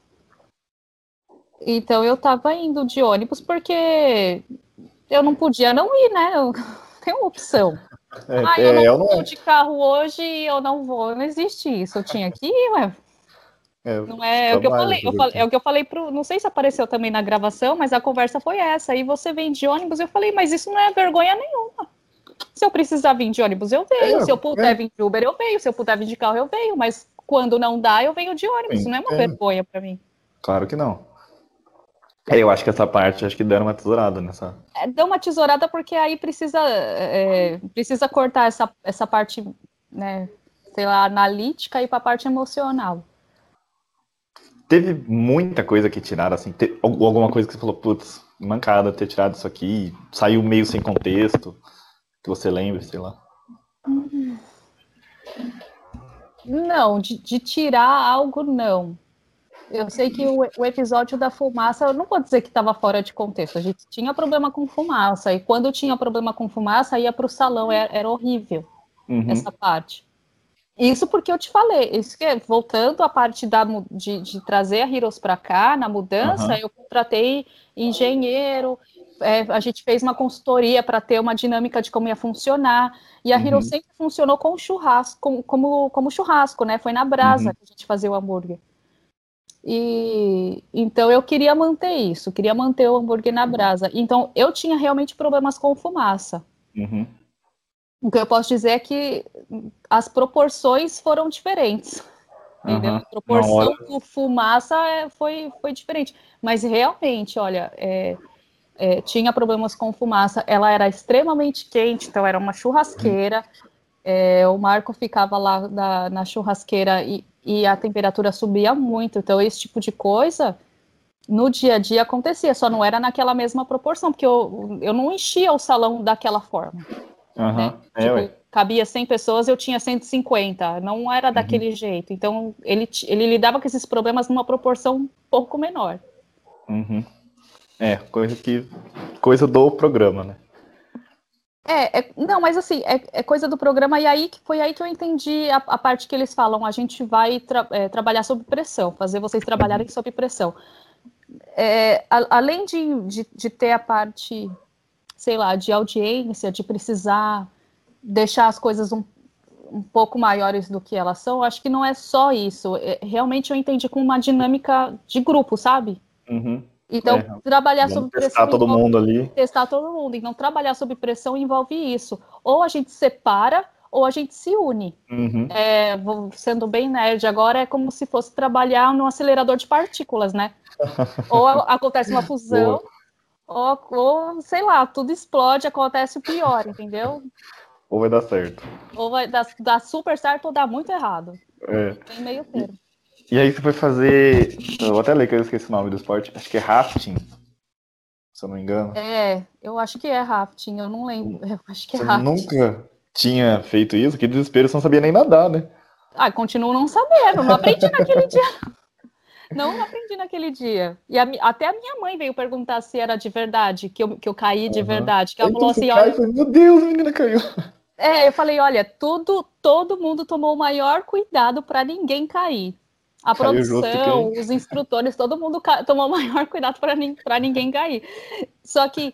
Então eu tava indo de ônibus porque eu não podia não ir, né? Eu tenho opção. É, ah, eu não é, vou não... de carro hoje e eu não vou. Não existe isso. Eu tinha que ir, ué. É, não é, é o que eu falei, eu falei, é o que eu falei pro, não sei se apareceu também na gravação, mas a conversa foi essa. Aí você vem de ônibus, eu falei, mas isso não é vergonha nenhuma. Se eu precisar vir de ônibus, eu venho. É, se eu puder é. vir de Uber, eu venho. Se eu puder vir de carro, eu venho. Mas quando não dá, eu venho de ônibus. Sim, não é uma vergonha para mim. Claro que não. É, eu acho que essa parte, acho que deram uma tesourada nessa. É, deu uma tesourada porque aí precisa, é, precisa cortar essa, essa parte, né, sei lá, analítica e para a parte emocional. Teve muita coisa que tiraram, assim, te, alguma coisa que você falou, putz, mancada ter tirado isso aqui, saiu meio sem contexto, que você lembra, sei lá. Não, de, de tirar algo, não. Eu sei que o, o, episódio da fumaça, eu não vou dizer que estava fora de contexto. A gente tinha problema com fumaça. E quando tinha problema com fumaça, ia para o salão. Era, era horrível uhum. essa parte. Isso porque eu te falei. Isso que, voltando à parte da, de, de trazer a Heroes para cá, na mudança, uhum. eu contratei engenheiro. É, a gente fez uma consultoria para ter uma dinâmica de como ia funcionar. E a uhum. Heroes sempre funcionou com churrasco, com, como, como churrasco, né? Foi na brasa uhum. que a gente fazia o hambúrguer. E então eu queria manter isso, queria manter o hambúrguer na brasa. Então eu tinha realmente problemas com fumaça. Uhum. O que eu posso dizer é que as proporções foram diferentes. Entendeu? A proporção com fumaça é, foi, foi diferente. Mas realmente, olha, é, é, tinha problemas com fumaça. Ela era extremamente quente, então era uma churrasqueira. É, o Marco ficava lá na, na churrasqueira e e a temperatura subia muito. Então, esse tipo de coisa no dia a dia acontecia, só não era naquela mesma proporção, porque eu, eu não enchia o salão daquela forma. Uhum. Né? É, tipo, cabia 100 pessoas, eu tinha 150, não era uhum. daquele jeito. Então, ele, ele lidava com esses problemas numa proporção um pouco menor. Uhum. É, coisa que. coisa do programa, né? É, é, não, mas assim, é, é, coisa do programa, e aí foi aí que eu entendi a, a parte que eles falam, a gente vai tra é, trabalhar sob pressão, fazer vocês trabalharem sob pressão. É, a, além de, de, de, ter a parte, sei lá, de audiência, de precisar deixar as coisas um, um pouco maiores do que elas são, acho que não é só isso. É, realmente eu entendi com uma dinâmica de grupo, sabe? Uhum. Então, é, trabalhar sob pressão. Testar todo mundo ali. Testar todo mundo. Então, trabalhar sob pressão envolve isso. Ou a gente separa, ou a gente se une. Uhum. É, sendo bem nerd, agora é como se fosse trabalhar num acelerador de partículas, né? ou acontece uma fusão, ou, ou, sei lá, tudo explode, acontece o pior, entendeu? Ou vai dar certo. Ou vai dar, dar super certo ou dar muito errado. É. Tem meio termo. E aí você foi fazer. Eu vou até ler que eu esqueci o nome do esporte. Acho que é rafting. Se eu não me engano. É, eu acho que é rafting, eu não lembro. Eu acho que é Você rafting. nunca tinha feito isso? Que desespero, você não sabia nem nadar, né? Ah, continuo não sabendo, não aprendi naquele dia. Não, aprendi naquele dia. E a até a minha mãe veio perguntar se era de verdade, que eu, que eu caí de Aham. verdade. Que ela Aí falou assim: olha. Meu Deus, a menina caiu. É, eu falei: olha, tudo, todo mundo tomou o maior cuidado para ninguém cair. A produção, os instrutores, todo mundo tomou o maior cuidado para ninguém cair. Só que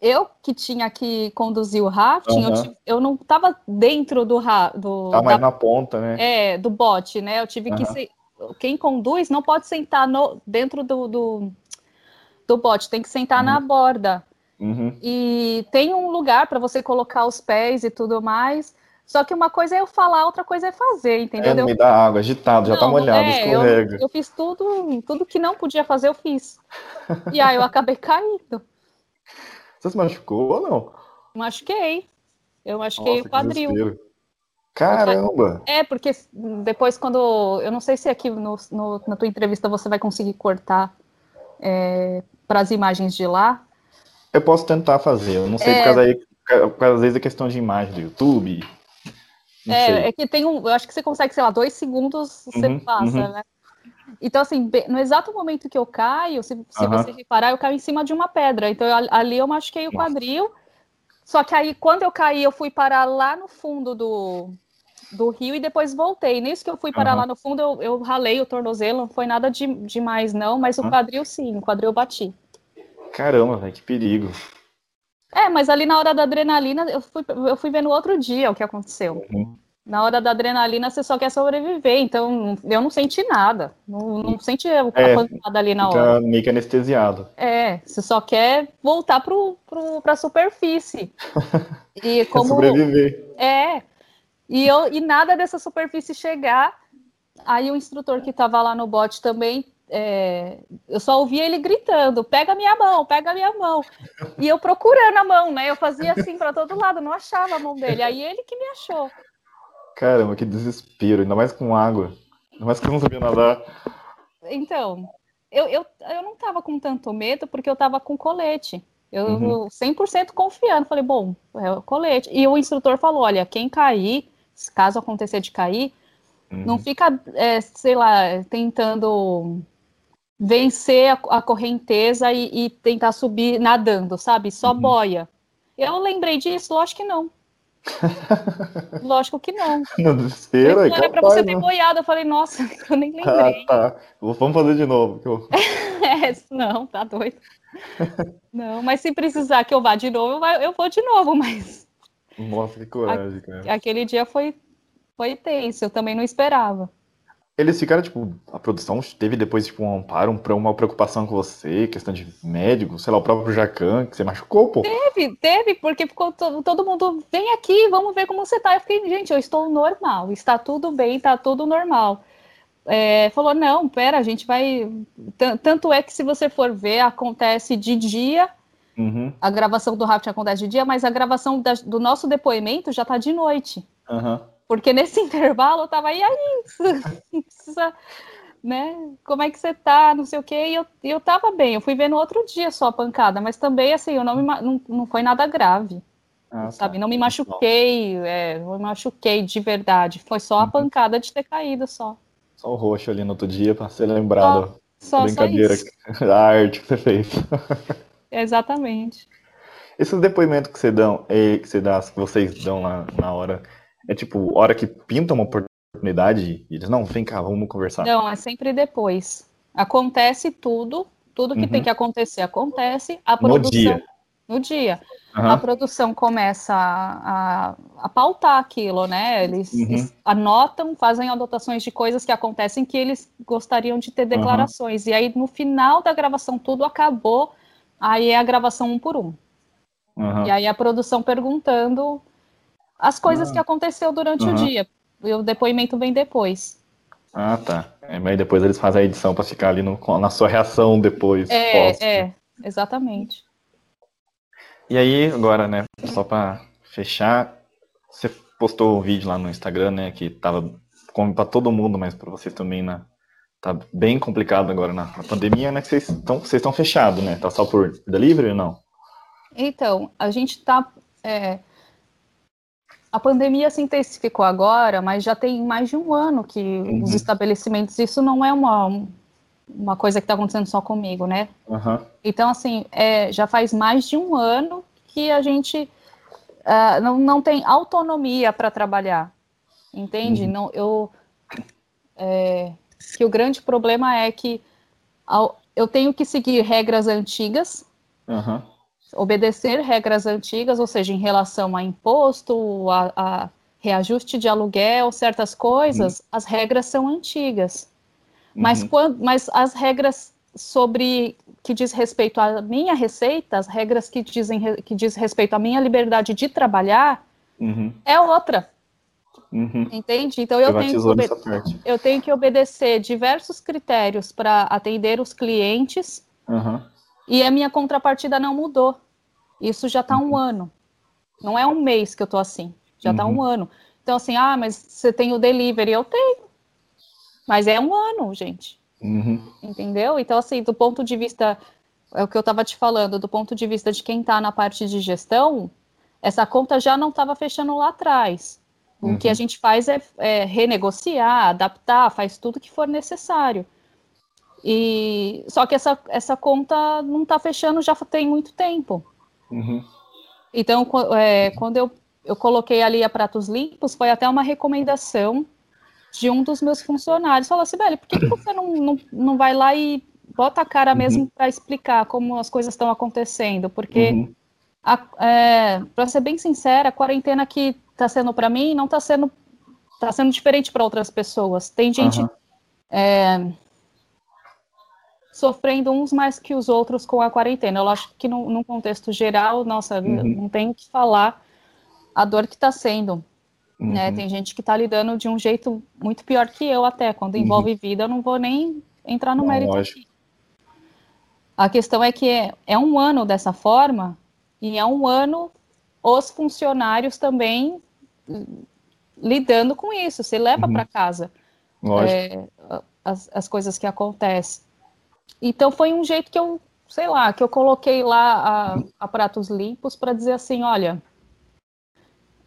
eu que tinha que conduzir o rafting, eu, Aham. tive- eu não estava dentro do, do, Tá da mais na ponta, né? é, do bote, né? Eu tive que Aham. ser. Quem conduz não pode sentar no, dentro do, do, do bote, tem que sentar na borda. Uhum. E tem um lugar para você colocar os pés e tudo mais. Só que uma coisa é eu falar, outra coisa é fazer, É entendeu? no meio da água, agitado, já tá Não, molhado, é, eu, escorrega. eu fiz tudo, tudo que não podia fazer, eu fiz. E aí eu acabei caindo. Você se machucou ou não? Machuquei. Eu machuquei Nossa, o quadril. Caramba! É, porque depois, quando. Eu não sei se aqui no, no- na tua entrevista você vai conseguir cortar para as imagens de lá. Eu posso tentar fazer, eu não sei, É. por causa aí, às vezes, é questão de imagem do YouTube. Não sei. É, é que tem um. Eu acho que você consegue, sei lá, dois segundos você Uhum, passa, uhum. né? Então, assim, no exato momento que eu caio, se, se Aham. você reparar, eu caio em cima de uma pedra. Então, eu- ali eu machuquei o Nossa. quadril. Só que aí, quando eu caí, eu fui parar lá no fundo do, do rio e depois voltei. Nisso que eu fui parar Aham. lá no fundo, eu, eu ralei o tornozelo, não foi nada de demais, não, mas o quadril sim, o quadril eu bati. Caramba, velho, que perigo. É, mas ali na hora da adrenalina, eu fui, eu fui ver no outro dia o que aconteceu. Uhum. Na hora da adrenalina, você só quer sobreviver, então eu não senti nada. Não, não senti a É, pancada ali na hora. Meio que anestesiado. É, você só quer voltar pro, pro, pra superfície. E Pra como. sobreviver. É. E, eu, e nada dessa superfície chegar. Aí o instrutor que estava lá no bote também, é, eu só ouvia ele gritando: pega minha mão, pega minha mão. E eu procurando a mão, né? Eu fazia assim para todo lado, não achava a mão dele. Aí ele que me achou. Caramba, que desespero, ainda mais com água. Ainda mais que eu não sabia nadar. Então, eu, eu, eu não estava com tanto medo porque eu estava com colete. Eu Uhum. 100% confiando. Falei, bom, é o colete. E o instrutor falou: olha, quem cair, caso acontecer de cair, não Uhum. fica, é, sei lá, tentando vencer a, a correnteza e, e tentar subir nadando, sabe? Só Uhum. boia. Eu lembrei disso? Lógico que não. Lógico que não. No desespero, é Era pra você ter né? boiado. Eu falei, nossa, eu nem Ah, lembrei. tá. Vamos fazer de novo. eu- É, não, tá doido. Não, mas se precisar que eu vá de novo, eu vou de novo, mas Nossa, que coragem, cara. aquele dia foi, foi tenso, eu também não esperava. Eles ficaram, tipo, a produção teve depois, tipo, um amparo, um- uma preocupação com você, questão de médico, sei lá, o próprio Jacan, que você machucou, pô. Teve, teve, porque ficou to- todo mundo, vem aqui, vamos ver como você tá. Eu fiquei, gente, eu estou normal, está tudo bem, tá tudo normal. É, falou, não, pera, a gente vai. Tan- Tanto é que se você for ver, acontece de dia, Uhum, a gravação do Raft acontece de dia, mas a gravação da- do nosso depoimento já tá de noite. aham. Porque nesse intervalo eu tava, e aí? Precisa, né? Como é que você tá? Não sei o quê. E eu, eu tava bem. Eu fui ver no outro dia só a pancada, mas também, assim, eu não, me, não, não foi nada grave, Ah, sabe? tá. Não me machuquei, é, não me machuquei de verdade. Foi só a Uhum. pancada de ter caído só. Só o roxo ali no outro dia pra ser lembrado. Só, a só brincadeira, isso. a arte que você fez. Exatamente. Esses depoimentos que você dão, eh, que você dá, que vocês dão lá na hora, é tipo, hora que pinta uma oportunidade, e eles, não, vem cá, vamos conversar. Não, é sempre depois. Acontece tudo, tudo que Uhum. tem que acontecer acontece. A No produção, dia. No dia. a Aham. produção começa a, a, a pautar aquilo, né? Eles, Uhum. es- anotam, fazem anotações de coisas que acontecem que eles gostariam de ter declarações. E aí, no final da gravação, tudo acabou. Aí é a gravação um por um. E aí a produção perguntando as coisas ah. que aconteceu durante uhum. o dia. E o depoimento vem depois. Ah, tá. É, mas depois eles fazem a edição para ficar ali no, na sua reação depois. É, é, exatamente. E aí, agora, né, só para fechar, você postou um vídeo lá no Instagram, né, que tava para todo mundo, mas para vocês também, né, tá bem complicado agora na, na pandemia, né, que vocês estão vocês fechados, né, tá só por delivery ou não? Então, a gente tá é, a pandemia se intensificou agora, mas já tem mais de um ano que uhum. os estabelecimentos, isso não é uma, uma coisa que está acontecendo só comigo, né? Uhum. Então, assim, é, já faz mais de um ano que a gente uh, não, não tem autonomia para trabalhar, entende? Uhum. Não, eu, é, que o grande problema é que ao, eu tenho que seguir regras antigas, uhum obedecer regras antigas, ou seja, em relação a imposto, a, a reajuste de aluguel, certas coisas, uhum. as regras são antigas. Mas, uhum. quando, mas as regras sobre que diz respeito à minha receita, as regras que dizem que diz respeito à minha liberdade de trabalhar, uhum. é outra. Uhum. Entende? Então eu tenho, que eu tenho que obedecer diversos critérios para atender os clientes uhum. E a minha contrapartida não mudou. Isso já está um uhum. ano. Não é um mês que eu estou assim. Já está uhum. um ano. Então, assim, ah, mas você tem o delivery. Eu tenho. Mas é um ano, gente. Uhum. Entendeu? Então, assim, do ponto de vista. É o que eu estava te falando, do ponto de vista de quem está na parte de gestão, essa conta já não estava fechando lá atrás. O que a uhum. gente faz é, é renegociar, adaptar, faz tudo que for necessário. E só que essa, essa conta não está fechando já tem muito tempo. Uhum. Então, é, quando eu, eu coloquei ali a Pratos Limpos, foi até uma recomendação de um dos meus funcionários. Falou assim, velho, por que, que você não, não, não vai lá e bota a cara mesmo uhum. para explicar como as coisas estão acontecendo? Porque, uhum. é, para ser bem sincera, a quarentena que está sendo para mim não está sendo, tá sendo diferente para outras pessoas. Tem gente. É, sofrendo uns mais que os outros com a quarentena. Eu acho que no, num contexto geral, nossa, uhum. não tem que falar a dor que está sendo. Né? Uhum. Né? Tem gente que está lidando de um jeito muito pior que eu até. Quando envolve uhum. vida, eu não vou nem entrar no não, mérito aqui. A questão é que é, é um ano dessa forma, e é um ano os funcionários também lidando com isso. Você leva uhum. para casa é, as, as coisas que acontecem. Então foi um jeito que eu, sei lá, que eu coloquei lá a, a pratos limpos para dizer assim, olha,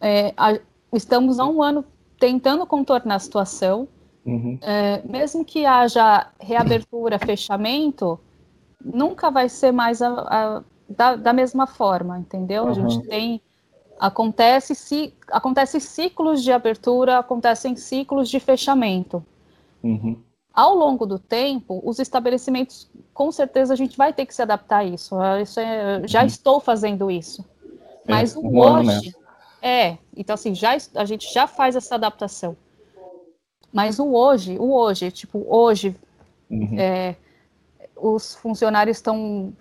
é, a, estamos há um ano tentando contornar a situação, uhum. é, mesmo que haja reabertura, fechamento, nunca vai ser mais a, a, da, da, mesma forma, entendeu? Uhum. A gente tem acontece se ciclos de abertura, acontecem ciclos de fechamento. Uhum. Ao longo do tempo, os estabelecimentos, com certeza, a gente vai ter que se adaptar a isso. isso é, já uhum. estou fazendo isso. É, Mas é, o hoje. É, então assim, já, a gente já faz essa adaptação. Mas o hoje, o hoje, tipo, hoje, uhum. é, os funcionários estão.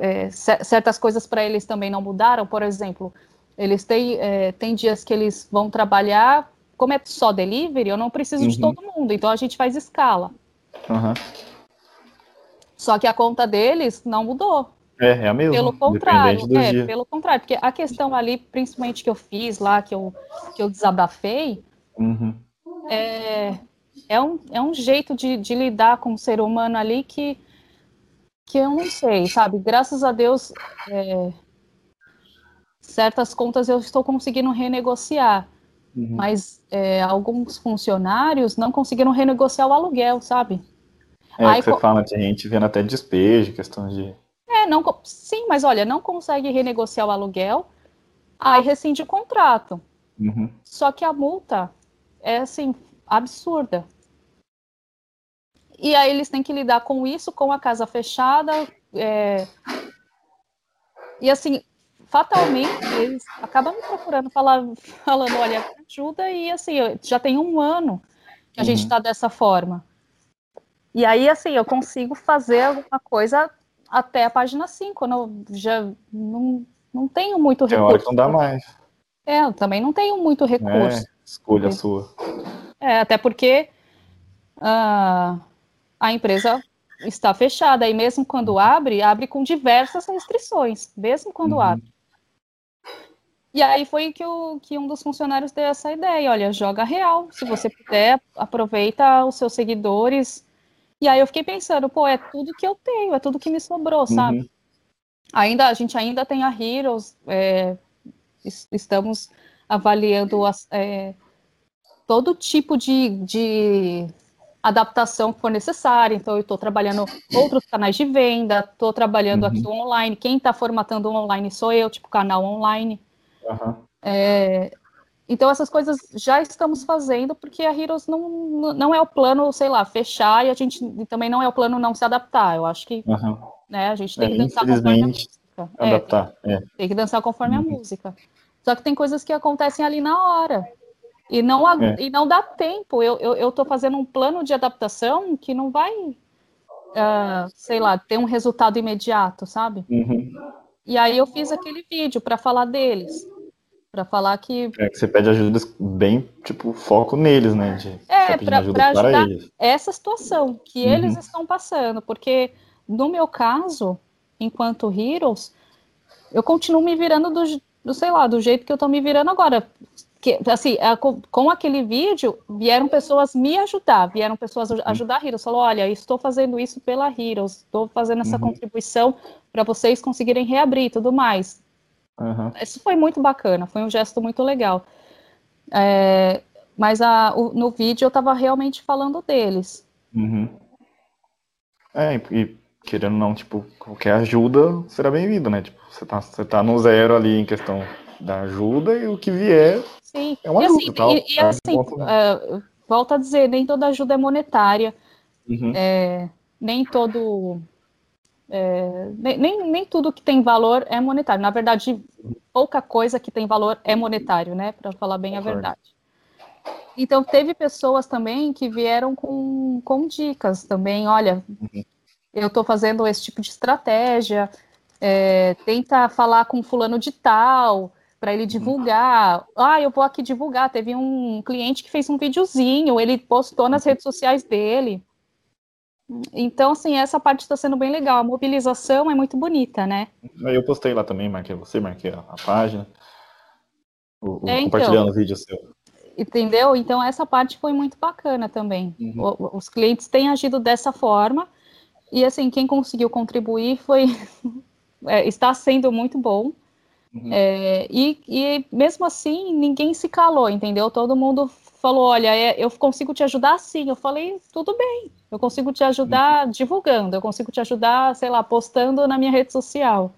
É, certas coisas para eles também não mudaram, por exemplo, eles têm, é, têm dias que eles vão trabalhar, como é só delivery, eu não preciso uhum. de todo mundo, então a gente faz escala. Uhum. Só que a conta deles não mudou. É, é a mesma. Pelo contrário, é, dia. pelo contrário, porque a questão ali, principalmente que eu fiz lá, que eu, que eu desabafei, uhum. é, é, um, é um jeito de, de lidar com o ser humano ali que, que eu não sei, sabe? Graças a Deus, é, certas contas eu estou conseguindo renegociar. Uhum. Mas é, alguns funcionários não conseguiram renegociar o aluguel, sabe? É, Aí, você fala de gente vendo até despejo, questão de. É, não, sim, mas olha, não consegue renegociar o aluguel, aí rescinde o contrato. Uhum. Só que a multa é assim, absurda. E aí eles têm que lidar com isso, com a casa fechada. É... E assim, fatalmente eles acabam me procurando, falar, falando, olha, ajuda, e assim, já tem um ano que a uhum. gente está dessa forma. E aí, assim, eu consigo fazer alguma coisa até a página 5, quando eu já não, não tenho muito tem recurso. Tem hora que não dá mais. É, eu também não tenho muito recurso. É, escolha sua. É, até porque uh, a empresa está fechada e mesmo quando abre, abre com diversas restrições, mesmo quando uhum. abre. E aí foi que, o, que um dos funcionários deu essa ideia, olha, joga real, se você puder, aproveita os seus seguidores. E aí eu fiquei pensando, pô, é tudo que eu tenho, é tudo que me sobrou, sabe? Uhum. Ainda, a gente ainda tem a Heroes, é, estamos avaliando as, é, todo tipo de, de adaptação que for necessária. Então, eu estou trabalhando outros canais de venda, estou trabalhando uhum. aqui online. Quem está formatando online sou eu, tipo canal online. Uhum. É, então, essas coisas já estamos fazendo, porque a Heroes não, não é o plano, sei lá, fechar e a gente também não é o plano não se adaptar. Eu acho que uhum. né, a gente tem é, que dançar conforme a música. É, adaptar, tem, é. tem, que dançar conforme a uhum. música. Só que tem coisas que acontecem ali na hora. E não, é. e não dá tempo. Eu estou eu, eu fazendo um plano de adaptação que não vai, uh, sei lá, ter um resultado imediato, sabe? Uhum. E aí eu fiz aquele vídeo para falar deles. Para falar que. É que você pede ajuda bem, tipo, foco neles, né? De, é, para ajudar essa situação que uhum. eles estão passando. Porque, no meu caso, enquanto Heroes, eu continuo me virando do, do sei lá, do jeito que eu tô me virando agora que, assim, com, com, aquele vídeo, vieram pessoas me ajudar, vieram pessoas ajudar a Heroes. Falou, olha, estou fazendo isso pela Heroes, estou fazendo essa uhum. contribuição para vocês conseguirem reabrir e tudo mais. Uhum. Isso foi muito bacana, foi um gesto muito legal. É, mas a, o, no vídeo eu estava realmente falando deles. Uhum. É, e querendo ou não, tipo, qualquer ajuda será bem-vinda, né? Tipo, você tá, você tá no zero ali em questão da ajuda e o que vier Sim. É uma e assim, tal. E, e é assim, uh, volto a dizer, nem toda ajuda é monetária. Uhum. É, nem todo. É, nem, nem, tudo que tem valor é monetário. Na verdade, pouca coisa que tem valor é monetário, né? Para falar bem a verdade. Então, teve pessoas também que vieram com, com dicas também. Olha, uhum. eu estou fazendo esse tipo de estratégia, é, tenta falar com fulano de tal, para ele divulgar. Ah, eu vou aqui divulgar. Teve um cliente que fez um videozinho, ele postou nas redes sociais dele. Então, assim, essa parte está sendo bem legal. A mobilização é muito bonita, né? Eu postei lá também, marquei você, marquei a, página. O, é, então, compartilhando o vídeo seu. Entendeu? Então, essa parte foi muito bacana também. Uhum. O, os clientes têm agido dessa forma. E, assim, quem conseguiu contribuir foi. é, está sendo muito bom. Uhum. É, e, e mesmo assim, ninguém se calou, entendeu? Todo mundo falou: Olha, é, eu consigo te ajudar sim. Eu falei: Tudo bem, eu consigo te ajudar uhum. divulgando, eu consigo te ajudar, sei lá, postando na minha rede social.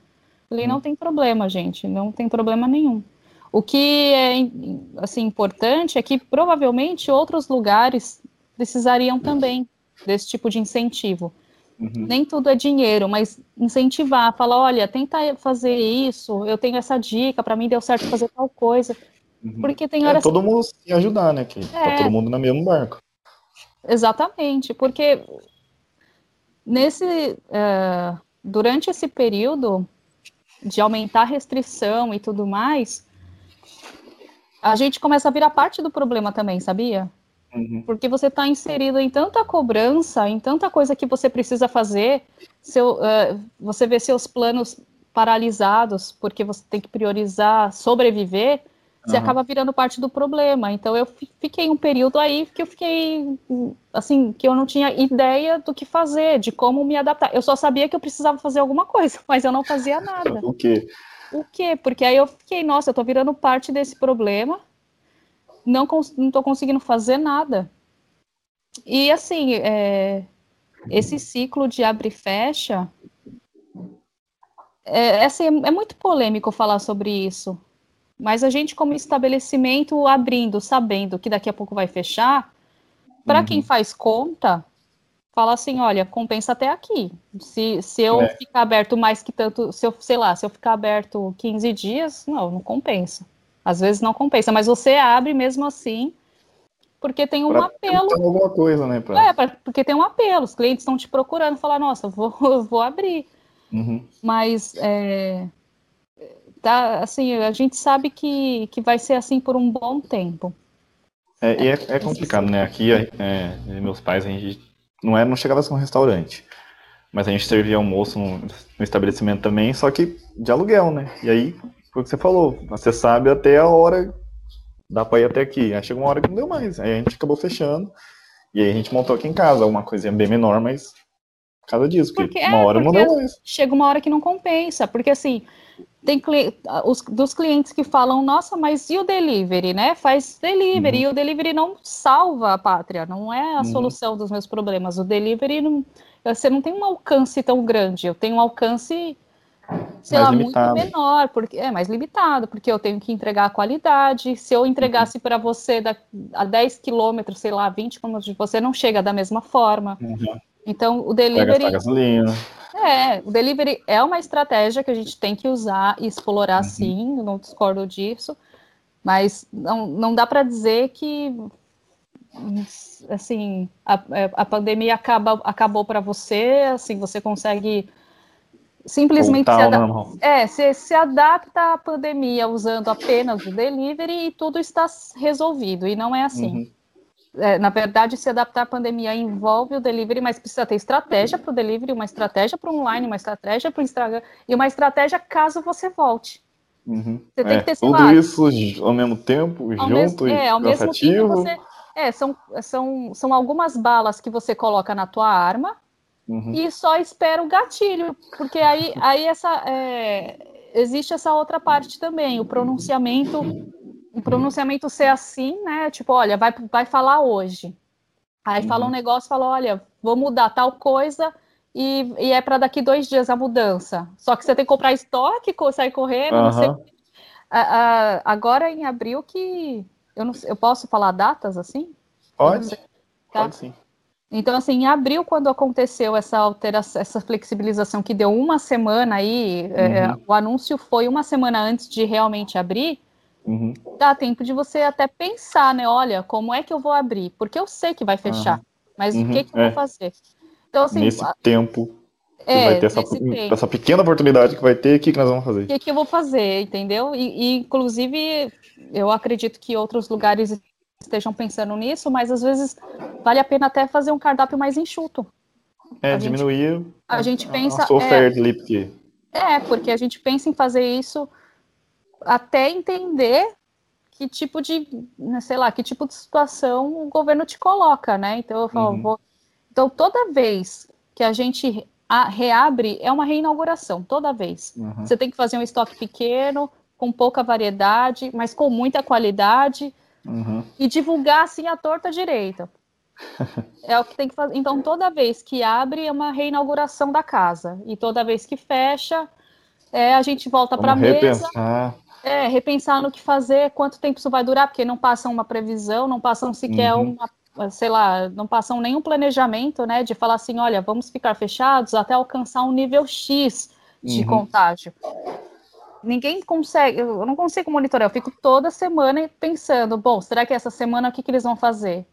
falei: Não uhum. tem problema, gente, não tem problema nenhum. O que é assim, importante é que provavelmente outros lugares precisariam também desse tipo de incentivo. Uhum. Nem tudo é dinheiro, mas incentivar, falar, olha, tenta fazer isso, eu tenho essa dica, para mim deu certo fazer tal coisa. Uhum. Porque tem é, horas. É, todo mundo se ajudar, né? Que tá é... tá todo mundo no mesmo barco. Exatamente, porque nesse. Uh, durante esse período de aumentar a restrição e tudo mais, a gente começa a virar parte do problema também, sabia? Uhum. Porque você está inserido em tanta cobrança, em tanta coisa que você precisa fazer, seu, uh, você vê seus planos paralisados, porque você tem que priorizar sobreviver, você uhum. acaba virando parte do problema. Então eu fiquei um período aí que eu fiquei assim, que eu não tinha ideia do que fazer, de como me adaptar. Eu só sabia que eu precisava fazer alguma coisa, mas eu não fazia nada. o quê? O quê? Porque aí eu fiquei, nossa, eu tô virando parte desse problema não estou conseguindo fazer nada. E assim, é, esse ciclo de abre e fecha, é, assim, é muito polêmico falar sobre isso. Mas a gente, como estabelecimento, abrindo, sabendo que daqui a pouco vai fechar, para uhum. quem faz conta, fala assim, olha, compensa até aqui. Se, se eu é. ficar aberto mais que tanto, se eu, sei lá, se eu ficar aberto 15 dias, não, não compensa. Às vezes não compensa, mas você abre mesmo assim, porque tem um pra apelo. alguma coisa, né? Pra... É, pra, porque tem um apelo. Os clientes estão te procurando, falar, nossa, vou, vou abrir. Uhum. Mas é, tá, assim, a gente sabe que, que vai ser assim por um bom tempo. É, e é, é complicado, né? Aqui, é, é meus pais, a gente não, é, não chegava a ser um restaurante, mas a gente servia almoço no, no estabelecimento também, só que de aluguel, né? E aí, foi o que você falou, você sabe até a hora, dá pra ir até aqui. Aí chegou uma hora que não deu mais, aí a gente acabou fechando, e aí a gente montou aqui em casa, uma coisinha bem menor, mas por causa disso, porque, porque uma é, hora não deu mais. Chega uma hora que não compensa, porque assim, tem os, dos clientes que falam, nossa, mas e o delivery, né? Faz delivery, uhum. e o delivery não salva a pátria, não é a uhum. solução dos meus problemas. O delivery, não, você não tem um alcance tão grande, eu tenho um alcance, sei mais lá, limitado. muito menor, porque é mais limitado, porque eu tenho que entregar a qualidade. Se eu entregasse uhum. para você da, a 10 quilômetros, sei lá, 20 quilômetros de você, não chega da mesma forma. Uhum. Então, o delivery. gasolina. É, o delivery é uma estratégia que a gente tem que usar e explorar uhum. sim, não discordo disso, mas não, não dá para dizer que assim a, a pandemia acaba, acabou para você, assim você consegue simplesmente se, ada é, se, se adapta à pandemia usando apenas o delivery e tudo está resolvido, e não é assim. Uhum é, na verdade, se adaptar à pandemia envolve o delivery, mas precisa ter estratégia para o delivery, uma estratégia para o online, uma estratégia para o Instagram e uma estratégia caso você volte. Uhum. Você tem é, que ter tudo isso ao mesmo tempo, ao junto mesmo, é, ao mesmo tempo você, é, são, são, são algumas balas que você coloca na tua arma uhum. e só espera o gatilho, porque aí, aí essa, é, existe essa outra parte também, o pronunciamento o pronunciamento ser assim, né? Tipo, olha, vai, vai falar hoje. Aí uhum. fala um negócio, fala, olha, vou mudar tal coisa e, e é para daqui dois dias a mudança. Só que você tem que comprar estoque, sair correndo, uhum. não sei. agora em abril que eu não eu posso falar datas assim? Pode. Tá? Pode sim. Então, assim, em abril, quando aconteceu essa alteração, essa flexibilização que deu uma semana aí, uhum. é, o anúncio foi uma semana antes de realmente abrir, Uhum. Dá tempo de você até pensar, né? Olha, como é que eu vou abrir? Porque eu sei que vai fechar, uhum. mas uhum. o que, que eu é. vou fazer? Então, assim, nesse a... tempo, é, vai ter essa, essa, pequena oportunidade que vai ter, o que, que nós vamos fazer? O que, que eu vou fazer, entendeu? E, e, inclusive, eu acredito que outros lugares estejam pensando nisso, mas às vezes vale a pena até fazer um cardápio mais enxuto. É, a diminuir gente, a, gente pensa, a sua oferta é, ali, porque... É, porque a gente pensa em fazer isso até entender que tipo de, né, sei lá, que tipo de situação o governo te coloca, né? Então eu falo, uhum. vou... então toda vez que a gente a, reabre é uma reinauguração, toda vez. Uhum. Você tem que fazer um estoque pequeno, com pouca variedade, mas com muita qualidade uhum. e divulgar assim a torta direita. é o que tem que fazer. Então toda vez que abre é uma reinauguração da casa e toda vez que fecha é, a gente volta para a mesa. É, repensar no que fazer, quanto tempo isso vai durar, porque não passam uma previsão, não passam sequer uhum. uma, sei lá, não passam nenhum planejamento, né, de falar assim, olha, vamos ficar fechados até alcançar um nível X de uhum. contágio. Ninguém consegue, eu não consigo monitorar, eu fico toda semana pensando, bom, será que essa semana o que, que eles vão fazer?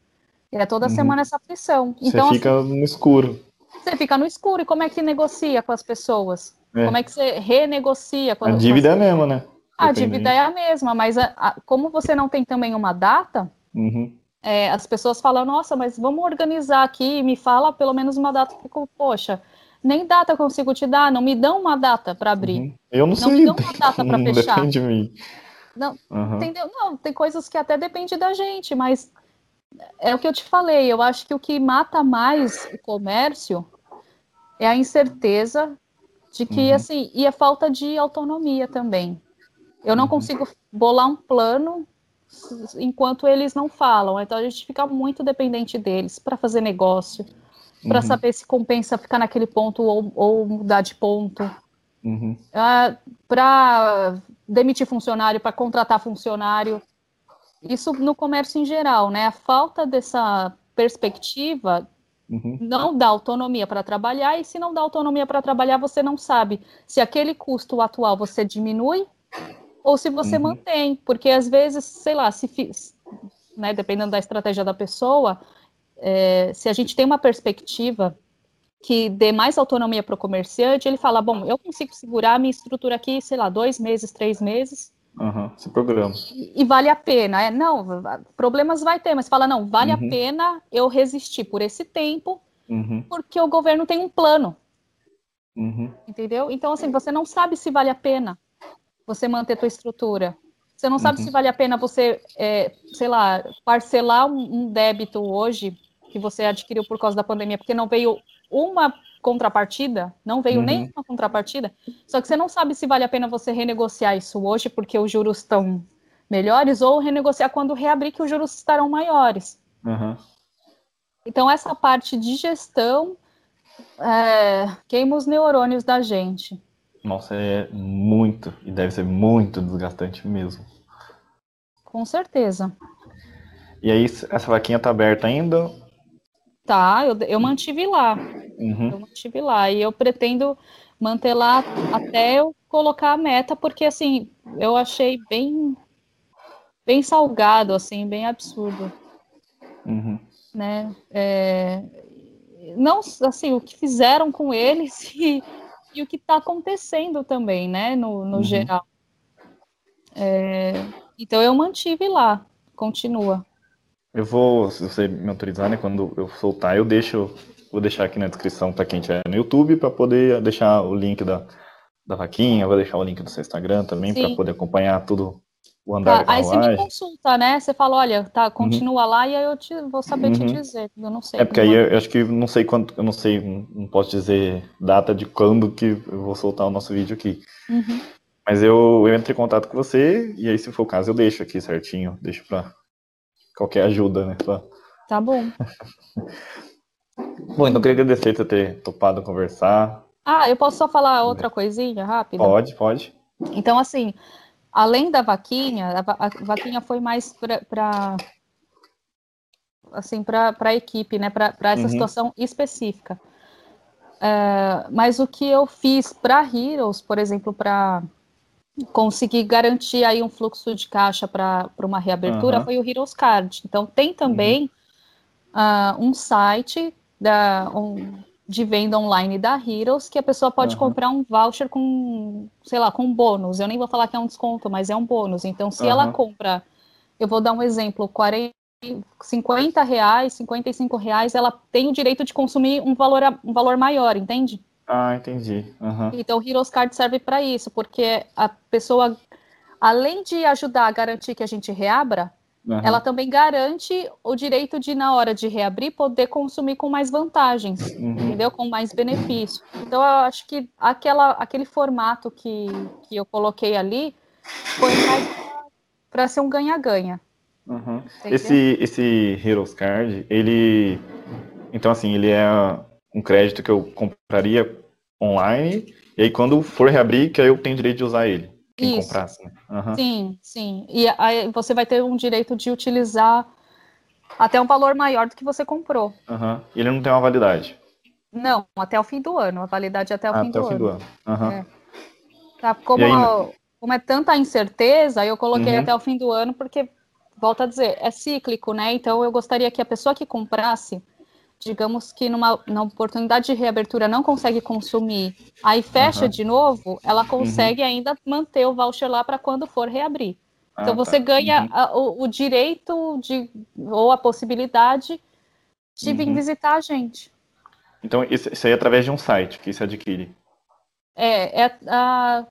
E é toda uhum. semana essa aflição. Então, você fica assim, no escuro. Você fica no escuro, e como é que negocia com as pessoas? É. Como é que você renegocia com as A dívida é a mesma, né? A dívida é a mesma, mas a, a, como você não tem também uma data, uhum. é, as pessoas falam, nossa, mas vamos organizar aqui, me fala pelo menos uma data. Eu fico, poxa, nem data eu consigo te dar, não me dão uma data para abrir. Uhum. Eu não, não sei. Não me dão uma data para fechar. Depende de mim. Não, uhum. entendeu? Não, tem coisas que até depende da gente, mas é o que eu te falei, eu acho que o que mata mais o comércio é a incerteza de que, uhum. assim, e a falta de autonomia também. Eu não uhum. consigo bolar um plano enquanto eles não falam. Então a gente fica muito dependente deles para fazer negócio, para uhum. saber se compensa ficar naquele ponto ou, ou mudar de ponto. Uhum. Uh, para demitir funcionário, para contratar funcionário. Isso no comércio em geral, né? A falta dessa perspectiva uhum. não dá autonomia para trabalhar, e se não dá autonomia para trabalhar, você não sabe se aquele custo atual você diminui ou se você uhum. mantém, porque às vezes, sei lá, se né, dependendo da estratégia da pessoa, é, se a gente tem uma perspectiva que dê mais autonomia para o comerciante, ele fala, bom, eu consigo segurar a minha estrutura aqui, sei lá, dois meses, três meses. Uhum, esse programa. E, e, vale a pena. É, não, problemas vai ter, mas fala, não, vale uhum. a pena eu resistir por esse tempo, uhum. porque o governo tem um plano. Uhum. Entendeu? Então, assim, você não sabe se vale a pena você manter tua estrutura. Você não sabe se uhum. vale a pena você, é, sei lá, parcelar um, um débito hoje que você adquiriu por causa da pandemia, porque não veio uma contrapartida, não veio uhum. nem uma contrapartida, só que você não sabe se vale a pena você renegociar isso hoje, porque os juros estão melhores, ou renegociar quando reabrir, que os juros estarão maiores. Uhum. Então, essa parte de gestão é, queima os neurônios da gente. Nossa, é muito, e deve ser muito desgastante mesmo. Com certeza. E aí, essa vaquinha tá aberta ainda? Tá, eu, eu mantive lá. Uhum. Eu mantive lá. E eu pretendo manter lá até eu colocar a meta, porque assim, eu achei bem bem salgado, assim, bem absurdo. Uhum. Né? É, não, assim, o que fizeram com eles e, e o que está acontecendo também, né, no, no uhum. geral. É, então eu mantive lá, continua. Eu vou, se você me autorizar, né, quando eu soltar, eu deixo, vou deixar aqui na descrição para quem estiver no YouTube, para poder deixar o link da, da vaquinha, vou deixar o link do seu Instagram também, para poder acompanhar tudo o andar tá, Aí você me consulta, né? Você fala, olha, tá, uhum. continua uhum. lá e aí eu te, vou saber uhum. te dizer. Eu não sei. É porque aí eu, eu, acho que não sei quanto, eu não sei, não posso dizer data de quando que eu vou soltar o nosso vídeo aqui. Uhum. Mas eu, eu entro em contato com você e aí, se for o caso, eu deixo aqui certinho, deixo para qualquer ajuda, né? Pra... Tá bom. bom, então eu queria agradecer por ter topado conversar. Ah, eu posso só falar outra coisinha rápida? Pode, pode. Então, assim, além da vaquinha, a, vaquinha foi mais para assim para a equipe, né, para essa uhum. situação específica. É, mas o que eu fiz para Heroes, por exemplo, para conseguir garantir aí um fluxo de caixa para uma reabertura uhum. foi o Heroes Card. Então tem também uhum. uh, um site da, um, de venda online da Heroes que a pessoa pode uhum. comprar um voucher com, sei lá, com bônus. Eu nem vou falar que é um desconto, mas é um bônus. Então, se uhum. ela compra, eu vou dar um exemplo, 40, 50 reais, 55 reais, ela tem o direito de consumir um valor, um valor maior, entende? Ah, entendi. Uhum. Então, o Heroes Card serve para isso, porque a pessoa, além de ajudar a garantir que a gente reabra, Uhum. Ela também garante o direito de, na hora de reabrir, poder consumir com mais vantagens, uhum. entendeu? Com mais benefício. Então, eu acho que aquela, aquele formato que, que eu coloquei ali foi mais para ser um ganha-ganha. Uhum. Esse, esse Heroes Card, ele. Então, assim, ele é um crédito que eu compraria online, e aí quando for reabrir, que aí eu tenho direito de usar ele quem Isso. comprasse. Né? Uhum. Sim, sim. E aí você vai ter um direito de utilizar até um valor maior do que você comprou. Uhum. Ele não tem uma validade? Não, até o fim do ano. A validade é até o ah, fim até do o fim ano. do ano. Uhum. É. Tá, como, aí, como é tanta incerteza, eu coloquei uhum. até o fim do ano, porque, volto a dizer, é cíclico, né? Então eu gostaria que a pessoa que comprasse digamos que numa, numa oportunidade de reabertura não consegue consumir, aí fecha uhum. de novo, ela consegue uhum. ainda manter o voucher lá para quando for reabrir. Ah, então você tá. ganha uhum. a, o, o, direito de ou a possibilidade de vir uhum. visitar a gente. Então isso, isso aí é através de um site que se adquire. É, é a,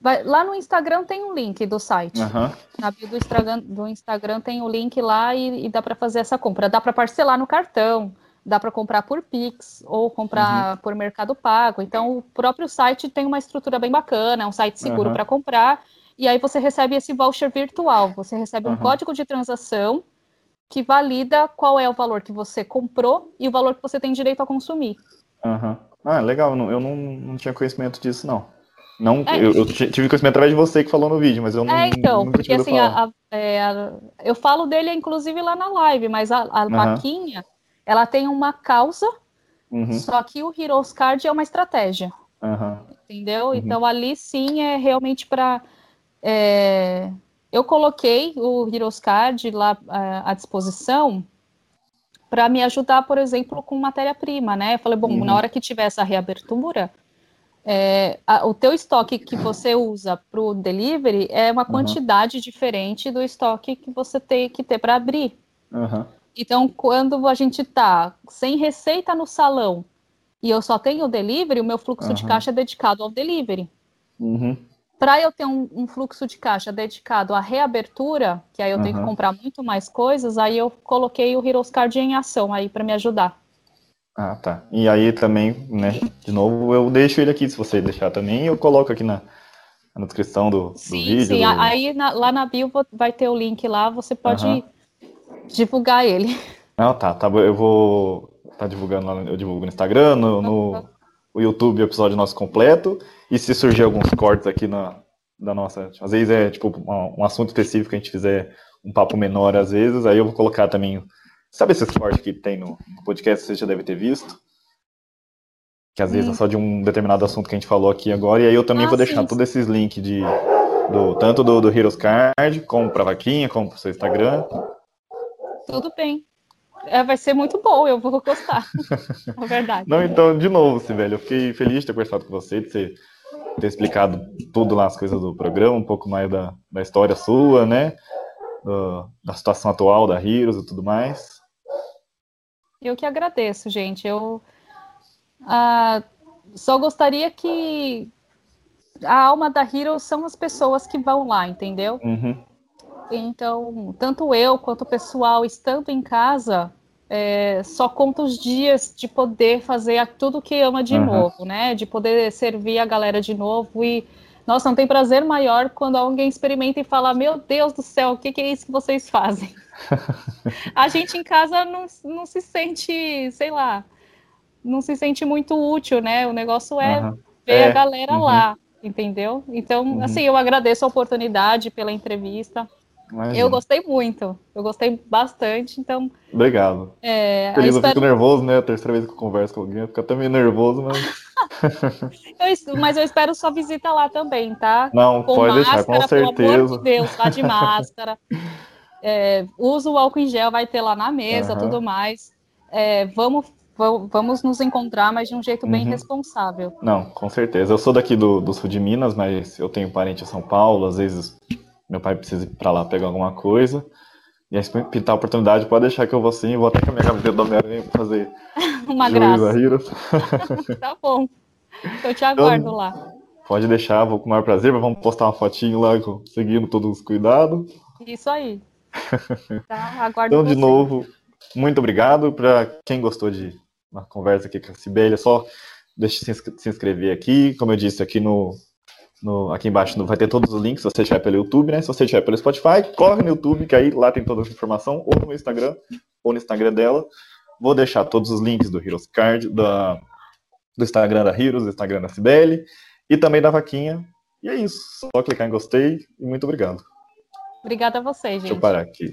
vai, lá no Instagram tem um link do site. Na bio do Instagram, do Instagram tem o link lá e, e dá para fazer essa compra. Dá para parcelar no cartão dá para comprar por Pix ou comprar uhum. por Mercado Pago. Então, o próprio site tem uma estrutura bem bacana, é um site seguro uhum. para comprar. E aí você recebe esse voucher virtual. Você recebe um uhum. código de transação que valida qual é o valor que você comprou e o valor que você tem direito a consumir. Ah, legal. Eu não, não tinha conhecimento disso, não. Não, é, eu, eu, tive conhecimento através de você que falou no vídeo, mas eu não. É, então, porque assim, a, a, é, a, eu falo dele, inclusive, lá na live, mas a, a vaquinha, ela tem uma causa, uhum. só que o Heroes Card é uma estratégia. Uhum. Entendeu? Uhum. Então ali sim é realmente para. É... Eu coloquei o Heroes Card lá à disposição para me ajudar, por exemplo, com matéria-prima, né? Eu falei, bom, uhum. na hora que tiver essa reabertura, é, a, o teu estoque que você usa para o delivery é uma uhum. quantidade diferente do estoque que você tem que ter para abrir. Uhum. Então, quando a gente está sem receita no salão e eu só tenho o delivery, o meu fluxo de caixa é dedicado ao delivery. Uhum. Para eu ter um, um, fluxo de caixa dedicado à reabertura, que aí eu tenho que comprar muito mais coisas, aí eu coloquei o Heroes Card em ação aí para me ajudar. Ah, tá. E aí também, né, de novo, eu deixo ele aqui, se você deixar também, eu coloco aqui na, na descrição do, sim, do vídeo. Sim, do... aí na, lá na bio vai ter o link lá, você pode uhum. Divulgar ele. Não, tá, tá, eu vou tá divulgando lá, eu divulgo no Instagram, no, no o YouTube, o episódio nosso completo, e se surgir alguns cortes aqui na, da nossa, às vezes é tipo um, um assunto específico que a gente fizer um papo menor às vezes, aí eu vou colocar também Sabe esse esporte que tem no podcast, você já deve ter visto? Que às hum. vezes é só de um determinado assunto que a gente falou aqui agora, e aí eu também ah, vou deixar sim. todos esses links de, do, tanto do, do Heroes Card, como pra vaquinha, como pro seu Instagram. Tudo bem. É, vai ser muito bom, eu vou gostar. é verdade. Não, então, de novo, Sibeli, eu fiquei feliz de ter conversado com você, de você ter explicado tudo lá as coisas do programa, um pouco mais da, da história sua, né? Do, da situação atual da Heroes e tudo mais. Eu que agradeço, gente. Eu ah, só gostaria que a alma da Hero são as pessoas que vão lá, entendeu? Uhum. Então, tanto eu quanto o pessoal estando em casa, é, só conta os dias de poder fazer tudo que ama de uhum. novo, né? De poder servir a galera de novo e nossa, não tem prazer maior quando alguém experimenta e fala: Meu Deus do céu, o que, que é isso que vocês fazem? a gente em casa não, não se sente, sei lá, não se sente muito útil, né? O negócio é uhum. ver é. a galera uhum. lá, entendeu? Então, uhum. assim, eu agradeço a oportunidade pela entrevista. Imagina. Eu gostei muito, eu gostei bastante, então. Obrigado. É, eu, espero... fico nervoso, né? A terceira vez que eu converso com alguém, eu fico até meio nervoso, mas. eu, mas eu espero sua visita lá também, tá? Não, com pode máscara, deixar, com certeza. Pelo amor de Deus, vá de máscara. é, usa o álcool em gel, vai ter lá na mesa, uhum. tudo mais. É, vamos, vamos nos encontrar, mas de um jeito bem uhum. responsável. Não, com certeza. Eu sou daqui do, do sul de Minas, mas eu tenho parente em São Paulo, às vezes meu pai precisa ir pra lá pegar alguma coisa. E aí, se pintar a oportunidade, pode deixar que eu vou sim, vou até com a minha camiseta do Homem-Aranha fazer uma graça. tá bom. Eu te aguardo então, lá. Pode deixar, vou com o maior prazer. Vamos postar uma fotinho lá, seguindo todos os cuidados. Isso aí. Tá, aguardo Então, de você. novo, muito obrigado. Para quem gostou de uma conversa aqui com a Sibélia, só deixe de se inscrever aqui. Como eu disse, aqui no, no, aqui embaixo vai ter todos os links se você estiver pelo YouTube, né? Se você estiver pelo Spotify, corre no YouTube, que aí lá tem toda essa informação, ou no meu Instagram, ou no Instagram dela. Vou deixar todos os links do Heroes Card, da, do Instagram da Heroes, do Instagram da Cibele, e também da Vaquinha. E é isso. Só clicar em gostei e muito obrigado. Obrigada a vocês, gente. Deixa eu parar aqui.